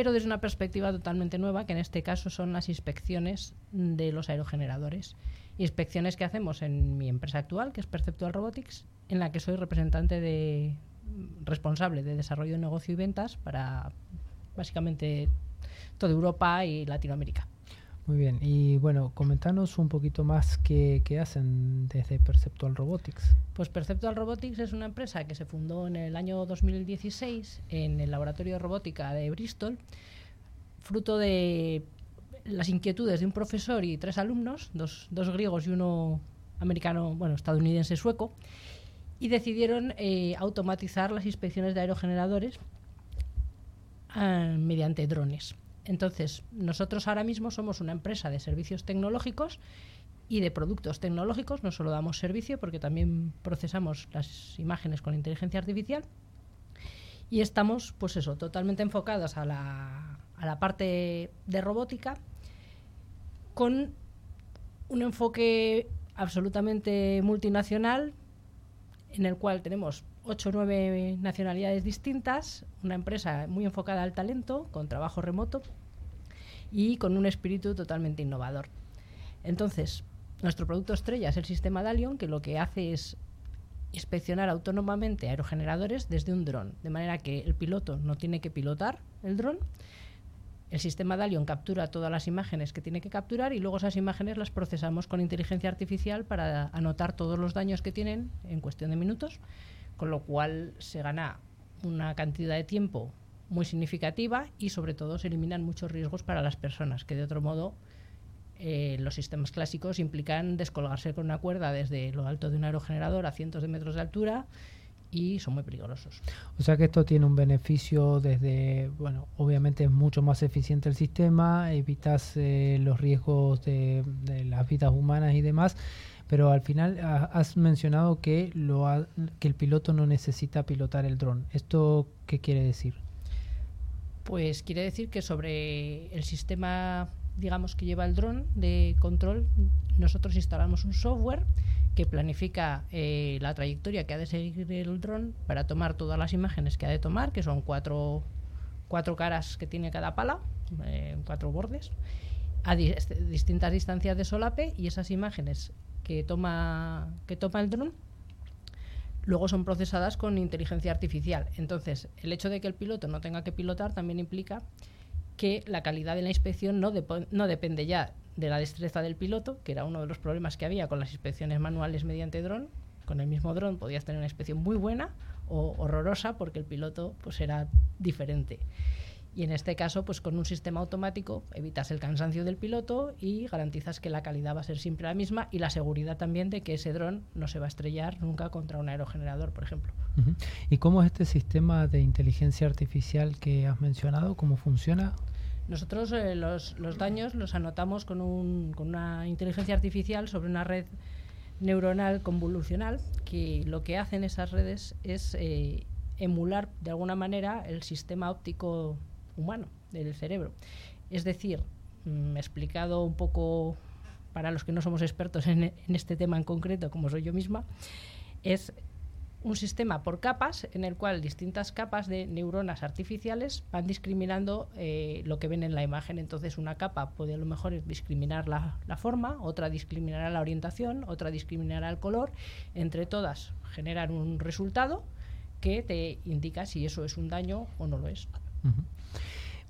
pero desde una perspectiva totalmente nueva, que en este caso son las inspecciones de los aerogeneradores. Inspecciones que hacemos en mi empresa actual, que es Perceptual Robotics, en la que soy representante de responsable de desarrollo de negocio y ventas para básicamente toda Europa y Latinoamérica. Muy bien, y bueno, comentanos un poquito más qué, hacen desde Perceptual Robotics. Pues Perceptual Robotics es una empresa que se fundó en el año 2016 en el laboratorio de robótica de Bristol, fruto de las inquietudes de un profesor y tres alumnos, dos, dos griegos y uno americano, bueno, estadounidense sueco, y decidieron eh, automatizar las inspecciones de aerogeneradores ah, mediante drones. Entonces, nosotros ahora mismo somos una empresa de servicios tecnológicos y de productos tecnológicos, no solo damos servicio porque también procesamos las imágenes con inteligencia artificial y estamos, pues eso, totalmente enfocados a la, a la parte de robótica con un enfoque absolutamente multinacional en el cual tenemos ocho o nueve nacionalidades distintas, una empresa muy enfocada al talento, con trabajo remoto y con un espíritu totalmente innovador. Entonces, nuestro producto estrella es el sistema Dalion, que lo que hace es inspeccionar autónomamente aerogeneradores desde un dron, de manera que el piloto no tiene que pilotar el dron. El sistema Dalion captura todas las imágenes que tiene que capturar y luego esas imágenes las procesamos con inteligencia artificial para anotar todos los daños que tienen en cuestión de minutos, con lo cual se gana una cantidad de tiempo muy significativa y sobre todo se eliminan muchos riesgos para las personas, que de otro modo eh, los sistemas clásicos implican descolgarse con una cuerda desde lo alto de un aerogenerador a cientos de metros de altura y son muy peligrosos. O sea que esto tiene un beneficio desde, bueno, obviamente es mucho más eficiente el sistema, evitas eh, los riesgos de, las vidas humanas y demás, pero al final has mencionado que, lo que el piloto no necesita pilotar el dron. ¿Esto qué quiere decir? Pues quiere decir que sobre el sistema, digamos, que lleva el dron de control, nosotros instalamos un software que planifica eh, la trayectoria que ha de seguir el dron para tomar todas las imágenes que ha de tomar, que son cuatro, cuatro caras que tiene cada pala, eh, cuatro bordes, a distintas distancias de solape y esas imágenes que toma, que toma el dron luego son procesadas con inteligencia artificial. Entonces, el hecho de que el piloto no tenga que pilotar también implica que la calidad de la inspección no, no depende ya de la destreza del piloto, que era uno de los problemas que había con las inspecciones manuales mediante dron. Con el mismo dron podías tener una inspección muy buena o horrorosa porque el piloto pues era diferente. Y en este caso, pues con un sistema automático evitas el cansancio del piloto y garantizas que la calidad va a ser siempre la misma y la seguridad también de que ese dron no se va a estrellar nunca contra un aerogenerador, por ejemplo. ¿Y cómo es este sistema de inteligencia artificial que has mencionado? ¿Cómo funciona? Nosotros eh, los, daños los anotamos con, un, con una inteligencia artificial sobre una red neuronal convolucional que lo que hacen esas redes es eh, emular de alguna manera el sistema óptico humano, del cerebro. Es decir, mm, explicado un poco para los que no somos expertos en, este tema en concreto, como soy yo misma, es un sistema por capas en el cual distintas capas de neuronas artificiales van discriminando eh, lo que ven en la imagen. Entonces una capa puede a lo mejor discriminar la, forma, otra discriminará la orientación, otra discriminará el color. Entre todas generan un resultado que te indica si eso es un daño o no lo es.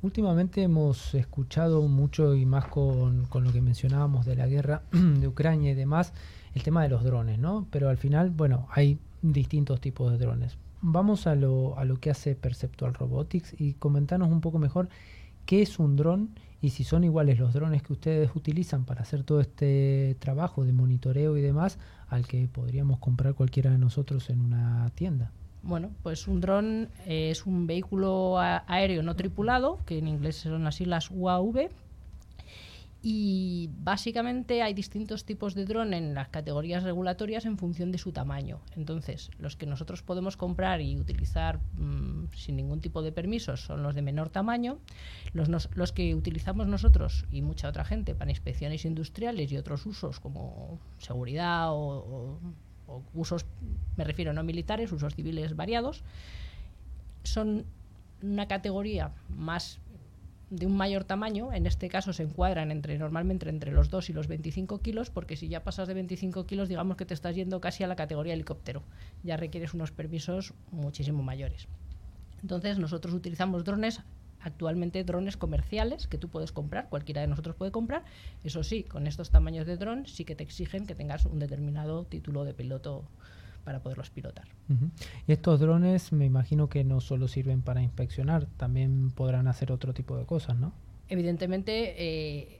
Últimamente hemos escuchado mucho y más con, lo que mencionábamos de la guerra de Ucrania y demás, el tema de los drones, ¿no? Pero al final, bueno, hay distintos tipos de drones. Vamos a lo, a lo que hace Perceptual Robotics y comentarnos un poco mejor qué es un dron y si son iguales los drones que ustedes utilizan para hacer todo este trabajo de monitoreo y demás al que podríamos comprar cualquiera de nosotros en una tienda. Bueno, pues un dron es un vehículo aéreo no tripulado, que en inglés son las UAV. Y básicamente hay distintos tipos de dron en las categorías regulatorias en función de su tamaño. Entonces, los que nosotros podemos comprar y utilizar mm, sin ningún tipo de permisos son los de menor tamaño. Los, los que utilizamos nosotros y mucha otra gente para inspecciones industriales y otros usos como seguridad o usos, me refiero no militares, usos civiles variados, son una categoría más de un mayor tamaño, en este caso se encuadran entre normalmente entre los 2 y los 25 kilos, porque si ya pasas de 25 kilos, digamos que te estás yendo casi a la categoría helicóptero, ya requieres unos permisos muchísimo mayores. Entonces nosotros utilizamos drones actualmente drones comerciales que tú puedes comprar, cualquiera de nosotros puede comprar. Eso sí, con estos tamaños de dron sí que te exigen que tengas un determinado título de piloto para poderlos pilotar. Y estos drones me imagino que no solo sirven para inspeccionar, también podrán hacer otro tipo de cosas, ¿no? Evidentemente, eh,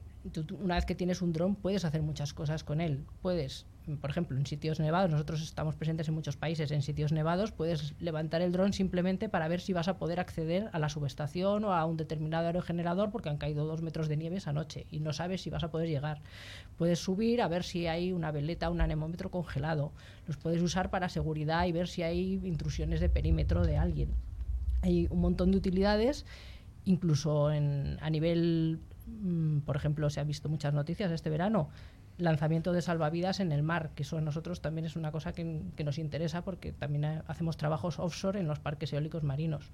una vez que tienes un dron puedes hacer muchas cosas con él. Puedes por ejemplo, en sitios nevados, nosotros estamos presentes en muchos países, en sitios nevados puedes levantar el dron simplemente para ver si vas a poder acceder a la subestación o a un determinado aerogenerador porque han caído dos metros de nieve esa noche y no sabes si vas a poder llegar. Puedes subir a ver si hay una veleta, un anemómetro congelado. Los puedes usar para seguridad y ver si hay intrusiones de perímetro de alguien. Hay un montón de utilidades, incluso a nivel, por ejemplo, se han visto muchas noticias este verano lanzamiento de salvavidas en el mar, que eso a nosotros también es una cosa que, nos interesa porque también hacemos trabajos offshore en los parques eólicos marinos.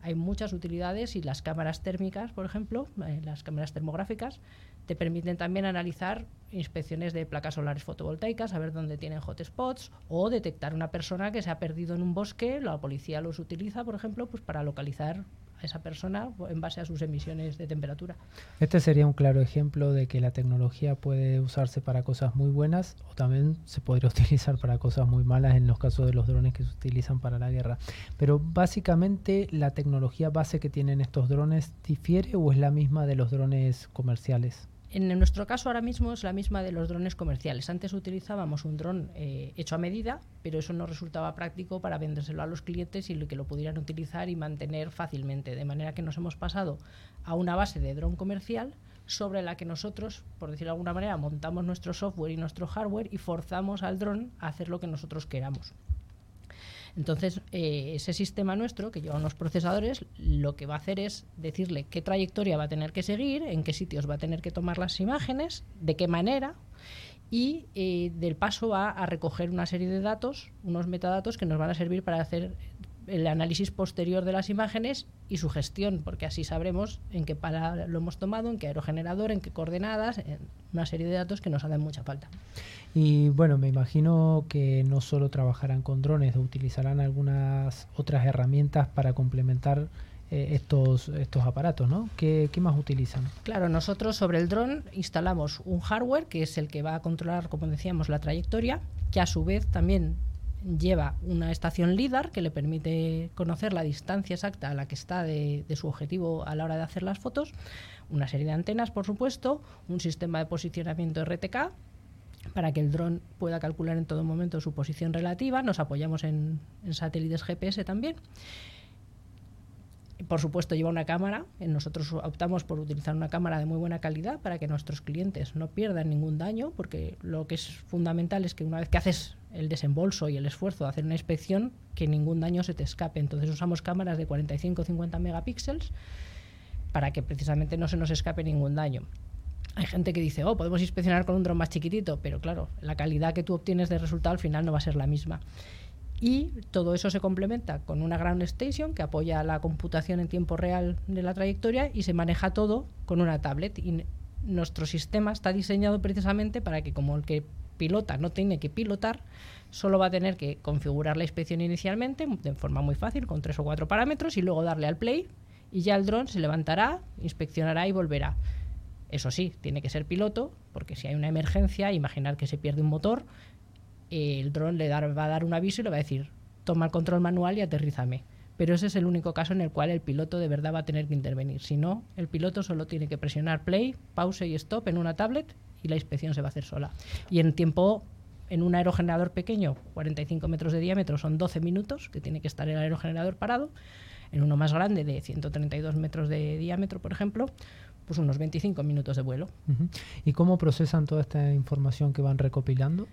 Hay muchas utilidades y las cámaras térmicas, por ejemplo, eh, las cámaras termográficas, te permiten también analizar inspecciones de placas solares fotovoltaicas, saber dónde tienen hotspots o detectar una persona que se ha perdido en un bosque. La policía los utiliza, por ejemplo, pues para localizar esa persona en base a sus emisiones de temperatura. Este sería un claro ejemplo de que la tecnología puede usarse para cosas muy buenas o también se podría utilizar para cosas muy malas en los casos de los drones que se utilizan para la guerra. Pero básicamente la tecnología base que tienen estos drones difiere o es la misma de los drones comerciales? En nuestro caso ahora mismo es la misma de los drones comerciales. Antes utilizábamos un dron eh, hecho a medida, pero eso no resultaba práctico para vendérselo a los clientes y que lo pudieran utilizar y mantener fácilmente. De manera que nos hemos pasado a una base de dron comercial sobre la que nosotros, por decirlo de alguna manera, montamos nuestro software y nuestro hardware y forzamos al dron a hacer lo que nosotros queramos. Entonces, eh, ese sistema nuestro, que lleva unos procesadores, lo que va a hacer es decirle qué trayectoria va a tener que seguir, en qué sitios va a tener que tomar las imágenes, de qué manera, y eh, del paso va a recoger una serie de datos, unos metadatos que nos van a servir para hacer el análisis posterior de las imágenes y su gestión, porque así sabremos en qué para lo hemos tomado, en qué aerogenerador, en qué coordenadas, en una serie de datos que nos hacen mucha falta. Y bueno, me imagino que no solo trabajarán con drones, utilizarán algunas otras herramientas para complementar eh, estos, estos aparatos, ¿no? ¿Qué, ¿Qué, más utilizan? Claro, nosotros sobre el dron instalamos un hardware que es el que va a controlar, como decíamos, la trayectoria, que a su vez también lleva una estación LIDAR que le permite conocer la distancia exacta a la que está de, su objetivo a la hora de hacer las fotos, una serie de antenas, por supuesto, un sistema de posicionamiento RTK para que el dron pueda calcular en todo momento su posición relativa. Nos apoyamos en, en satélites GPS también por supuesto, lleva una cámara. Nosotros optamos por utilizar una cámara de muy buena calidad para que nuestros clientes no pierdan ningún daño, porque lo que es fundamental es que una vez que haces el desembolso y el esfuerzo de hacer una inspección, que ningún daño se te escape. Entonces usamos cámaras de 45-50 megapíxeles para que precisamente no se nos escape ningún daño. Hay gente que dice, oh, podemos inspeccionar con un dron más chiquitito, pero claro, la calidad que tú obtienes de resultado al final no va a ser la misma. Y todo eso se complementa con una ground station que apoya la computación en tiempo real de la trayectoria y se maneja todo con una tablet. Y nuestro sistema está diseñado precisamente para que como el que pilota no tiene que pilotar, solo va a tener que configurar la inspección inicialmente de forma muy fácil, con tres o cuatro parámetros, y luego darle al play y ya el dron se levantará, inspeccionará y volverá. Eso sí, tiene que ser piloto, porque si hay una emergencia, imaginar que se pierde un motor, el dron le va a dar un aviso y le va a decir, toma el control manual y aterrízame. Pero ese es el único caso en el cual el piloto de verdad va a tener que intervenir. Si no, el piloto solo tiene que presionar play, pause y stop en una tablet y la inspección se va a hacer sola. Y en tiempo, en un aerogenerador pequeño, 45 metros de diámetro, son 12 minutos que tiene que estar el aerogenerador parado. En uno más grande, de 132 metros de diámetro, por ejemplo, pues unos 25 minutos de vuelo. ¿Y cómo procesan toda esta información que van recopilando?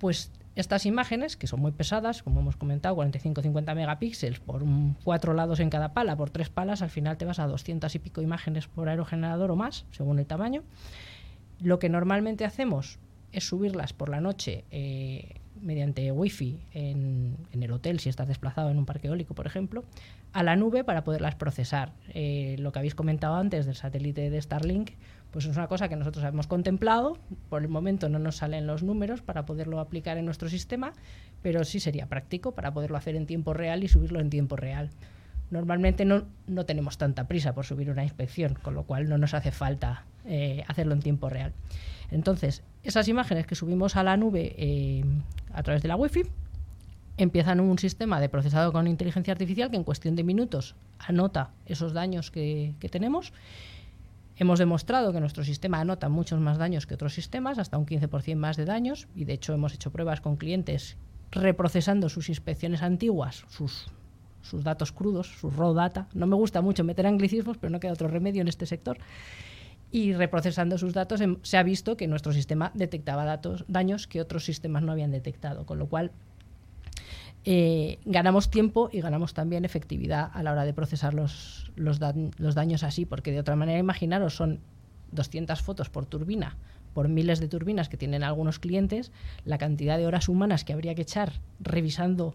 pues estas imágenes, que son muy pesadas, como hemos comentado, 45-50 megapíxeles por cuatro lados en cada pala, por tres palas, al final te vas a 200 y pico imágenes por aerogenerador o más, según el tamaño. Lo que normalmente hacemos es subirlas por la noche eh, mediante wifi en, en, el hotel, si estás desplazado en un parque eólico, por ejemplo, a la nube para poderlas procesar. Eh, lo que habéis comentado antes del satélite de Starlink, pues es una cosa que nosotros hemos contemplado. Por el momento no nos salen los números para poderlo aplicar en nuestro sistema, pero sí sería práctico para poderlo hacer en tiempo real y subirlo en tiempo real. Normalmente no, no tenemos tanta prisa por subir una inspección, con lo cual no nos hace falta eh, hacerlo en tiempo real. Entonces, esas imágenes que subimos a la nube eh, a través de la Wi-Fi empiezan un sistema de procesado con inteligencia artificial que en cuestión de minutos anota esos daños que, que tenemos Hemos demostrado que nuestro sistema anota muchos más daños que otros sistemas, hasta un 15% más de daños, y de hecho hemos hecho pruebas con clientes reprocesando sus inspecciones antiguas, sus, sus datos crudos, sus raw data. No me gusta mucho meter anglicismos, pero no queda otro remedio en este sector. Y reprocesando sus datos se ha visto que nuestro sistema detectaba datos, daños que otros sistemas no habían detectado, con lo cual eh, ganamos tiempo y ganamos también efectividad a la hora de procesar los, los, daños así, porque de otra manera, imaginaros, son 200 fotos por turbina, por miles de turbinas que tienen algunos clientes, la cantidad de horas humanas que habría que echar revisando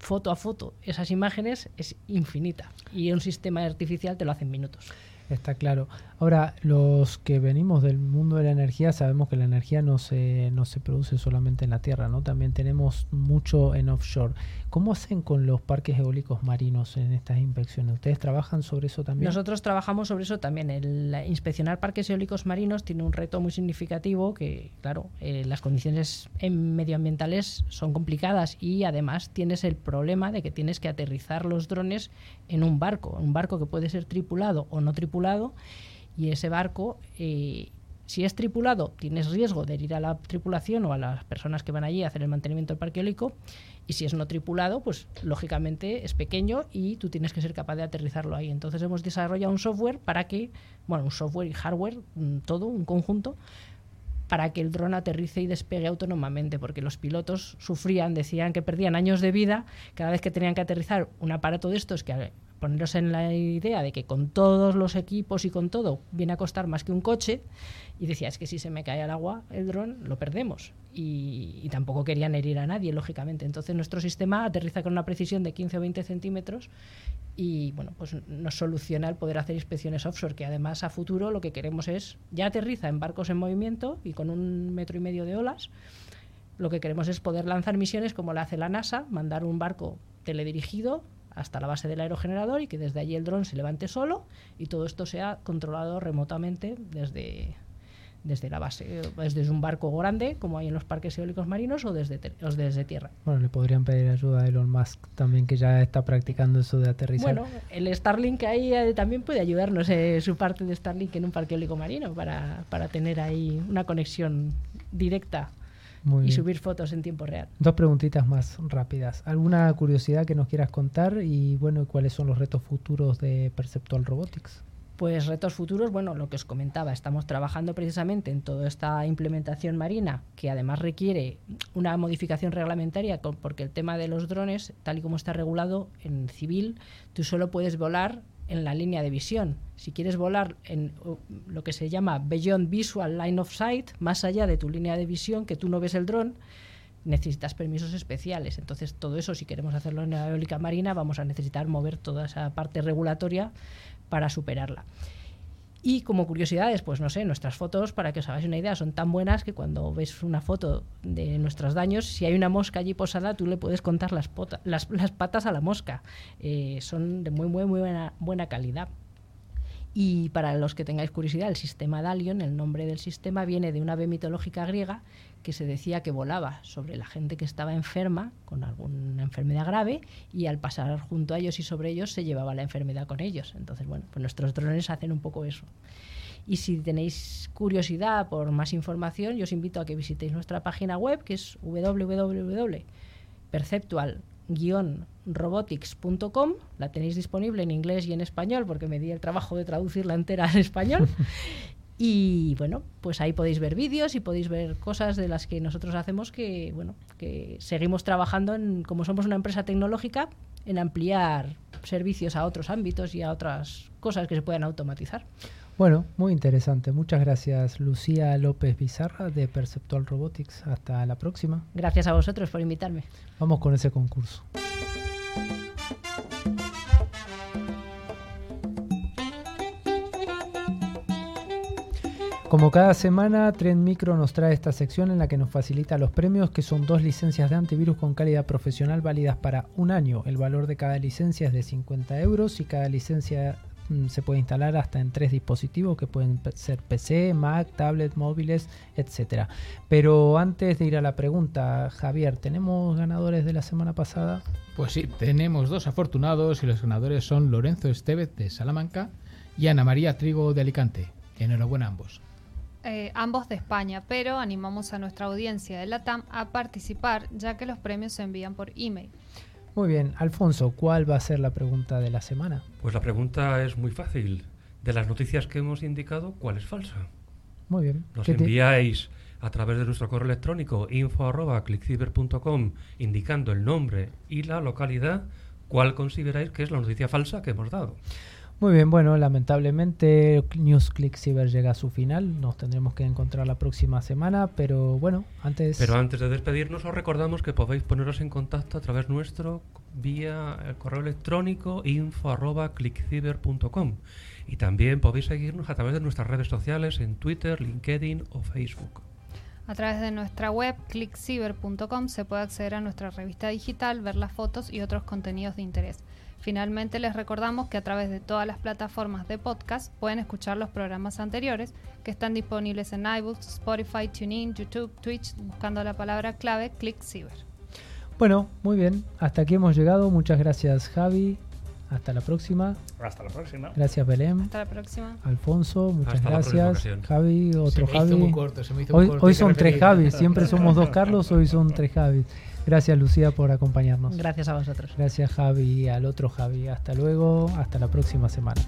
foto a foto esas imágenes es infinita y un sistema artificial te lo hace en minutos. Está claro. Ahora, los que venimos del mundo de la energía sabemos que la energía no se, no se produce solamente en la Tierra, ¿no? También tenemos mucho en offshore. ¿Cómo hacen con los parques eólicos marinos en estas inspecciones? ¿Ustedes trabajan sobre eso también? Nosotros trabajamos sobre eso también. Inspeccionar parques eólicos marinos tiene un reto muy significativo que, claro, eh, las condiciones medioambientales son complicadas y además tienes el problema de que tienes que aterrizar los drones en un barco, un barco que puede ser tripulado o no tripulado y ese barco eh, si es tripulado, tienes riesgo de herir a la tripulación o a las personas que van allí a hacer el mantenimiento del parque eólico. Y si es no tripulado, pues lógicamente es pequeño y tú tienes que ser capaz de aterrizarlo ahí. Entonces hemos desarrollado un software para que, bueno, un software y hardware, todo, un conjunto, para que el dron aterrice y despegue autónomamente, porque los pilotos sufrían, decían que perdían años de vida cada vez que tenían que aterrizar un aparato de estos que poneros en la idea de que con todos los equipos y con todo viene a costar más que un coche y decía, es que si se me cae al agua el dron, lo perdemos. Y, tampoco querían herir a nadie, lógicamente. Entonces nuestro sistema aterriza con una precisión de 15 o 20 centímetros y bueno, pues nos soluciona el poder hacer inspecciones offshore, que además a futuro lo que queremos es, ya aterriza en barcos en movimiento y con un metro y medio de olas, lo que queremos es poder lanzar misiones como la hace la NASA, mandar un barco teledirigido hasta la base del aerogenerador y que desde allí el dron se levante solo y todo esto sea controlado remotamente desde, desde la base, desde un barco grande, como hay en los parques eólicos marinos, o desde, desde tierra. Bueno, le podrían pedir ayuda a Elon Musk también, que ya está practicando eso de aterrizar. Bueno, el Starlink ahí eh, también puede ayudarnos, eh, su parte de Starlink en un parque eólico marino, para, para tener ahí una conexión directa y subir fotos en tiempo real. Dos preguntitas más rápidas. ¿Alguna curiosidad que nos quieras contar? Y bueno, ¿cuáles son los retos futuros de Perceptual Robotics? Pues retos futuros, bueno, lo que os comentaba, estamos trabajando precisamente en toda esta implementación marina que además requiere una modificación reglamentaria porque el tema de los drones, tal y como está regulado en civil, tú solo puedes volar en la línea de visión. Si quieres volar en lo que se llama Beyond Visual Line of Sight, más allá de tu línea de visión, que tú no ves el dron, necesitas permisos especiales. Entonces, todo eso, si queremos hacerlo en la eólica marina, vamos a necesitar mover toda esa parte regulatoria para superarla. Y como curiosidades, pues no sé, nuestras fotos, para que os hagáis una idea, son tan buenas que cuando ves una foto de nuestros daños, si hay una mosca allí posada, tú le puedes contar las, las, patas a la mosca. Eh, son de muy, muy, muy buena, buena calidad. Y para los que tengáis curiosidad, el sistema Dalion, el nombre del sistema, viene de una ave mitológica griega que se decía que volaba sobre la gente que estaba enferma con alguna enfermedad grave y al pasar junto a ellos y sobre ellos se llevaba la enfermedad con ellos. Entonces, bueno, pues nuestros drones hacen un poco eso. Y si tenéis curiosidad por más información, yo os invito a que visitéis nuestra página web que es www.perceptual-robotics.com. La tenéis disponible en inglés y en español porque me di el trabajo de traducirla entera en español. Y bueno, pues ahí podéis ver vídeos y podéis ver cosas de las que nosotros hacemos que, bueno, que seguimos trabajando en, como somos una empresa tecnológica, en ampliar servicios a otros ámbitos y a otras cosas que se puedan automatizar. Bueno, muy interesante. Muchas gracias, Lucía López Bizarra de Perceptual Robotics. Hasta la próxima. Gracias a vosotros por invitarme. Vamos con ese concurso. Como cada semana, Trend Micro nos trae esta sección en la que nos facilita los premios, que son dos licencias de antivirus con calidad profesional válidas para un año. El valor de cada licencia es de 50 euros y cada licencia se puede instalar hasta en tres dispositivos que pueden ser PC, Mac, tablet, móviles, etc. Pero antes de ir a la pregunta, Javier, ¿tenemos ganadores de la semana pasada? Pues sí, tenemos dos afortunados y los ganadores son Lorenzo Estevez de Salamanca y Ana María Trigo de Alicante. Enhorabuena a ambos. Eh, ambos de España, pero animamos a nuestra audiencia de la TAM a participar ya que los premios se envían por email. Muy bien, Alfonso, ¿cuál va a ser la pregunta de la semana? Pues la pregunta es muy fácil. De las noticias que hemos indicado, ¿cuál es falsa? Muy bien. Nos enviáis a través de nuestro correo electrónico info.clickciber.com indicando el nombre y la localidad, cuál consideráis que es la noticia falsa que hemos dado. Muy bien, bueno, lamentablemente NewsClick Cyber llega a su final. Nos tendremos que encontrar la próxima semana, pero bueno, antes. Pero antes de despedirnos, os recordamos que podéis poneros en contacto a través nuestro vía el correo electrónico info.clickciber.com y también podéis seguirnos a través de nuestras redes sociales en Twitter, LinkedIn o Facebook. A través de nuestra web clickciber.com se puede acceder a nuestra revista digital, ver las fotos y otros contenidos de interés. Finalmente les recordamos que a través de todas las plataformas de podcast pueden escuchar los programas anteriores que están disponibles en iBooks, Spotify, TuneIn, YouTube, Twitch, buscando la palabra clave ClickCiber. Bueno, muy bien, hasta aquí hemos llegado. Muchas gracias Javi. Hasta la próxima. Hasta la próxima. Gracias Belém. Hasta la próxima. Alfonso, muchas gracias. Javi, otro Javi. hoy, hoy son tres Javi, siempre somos dos Carlos, hoy son tres Javi. Gracias Lucía por acompañarnos. Gracias a vosotros. Gracias Javi y al otro Javi. Hasta luego, hasta la próxima semana.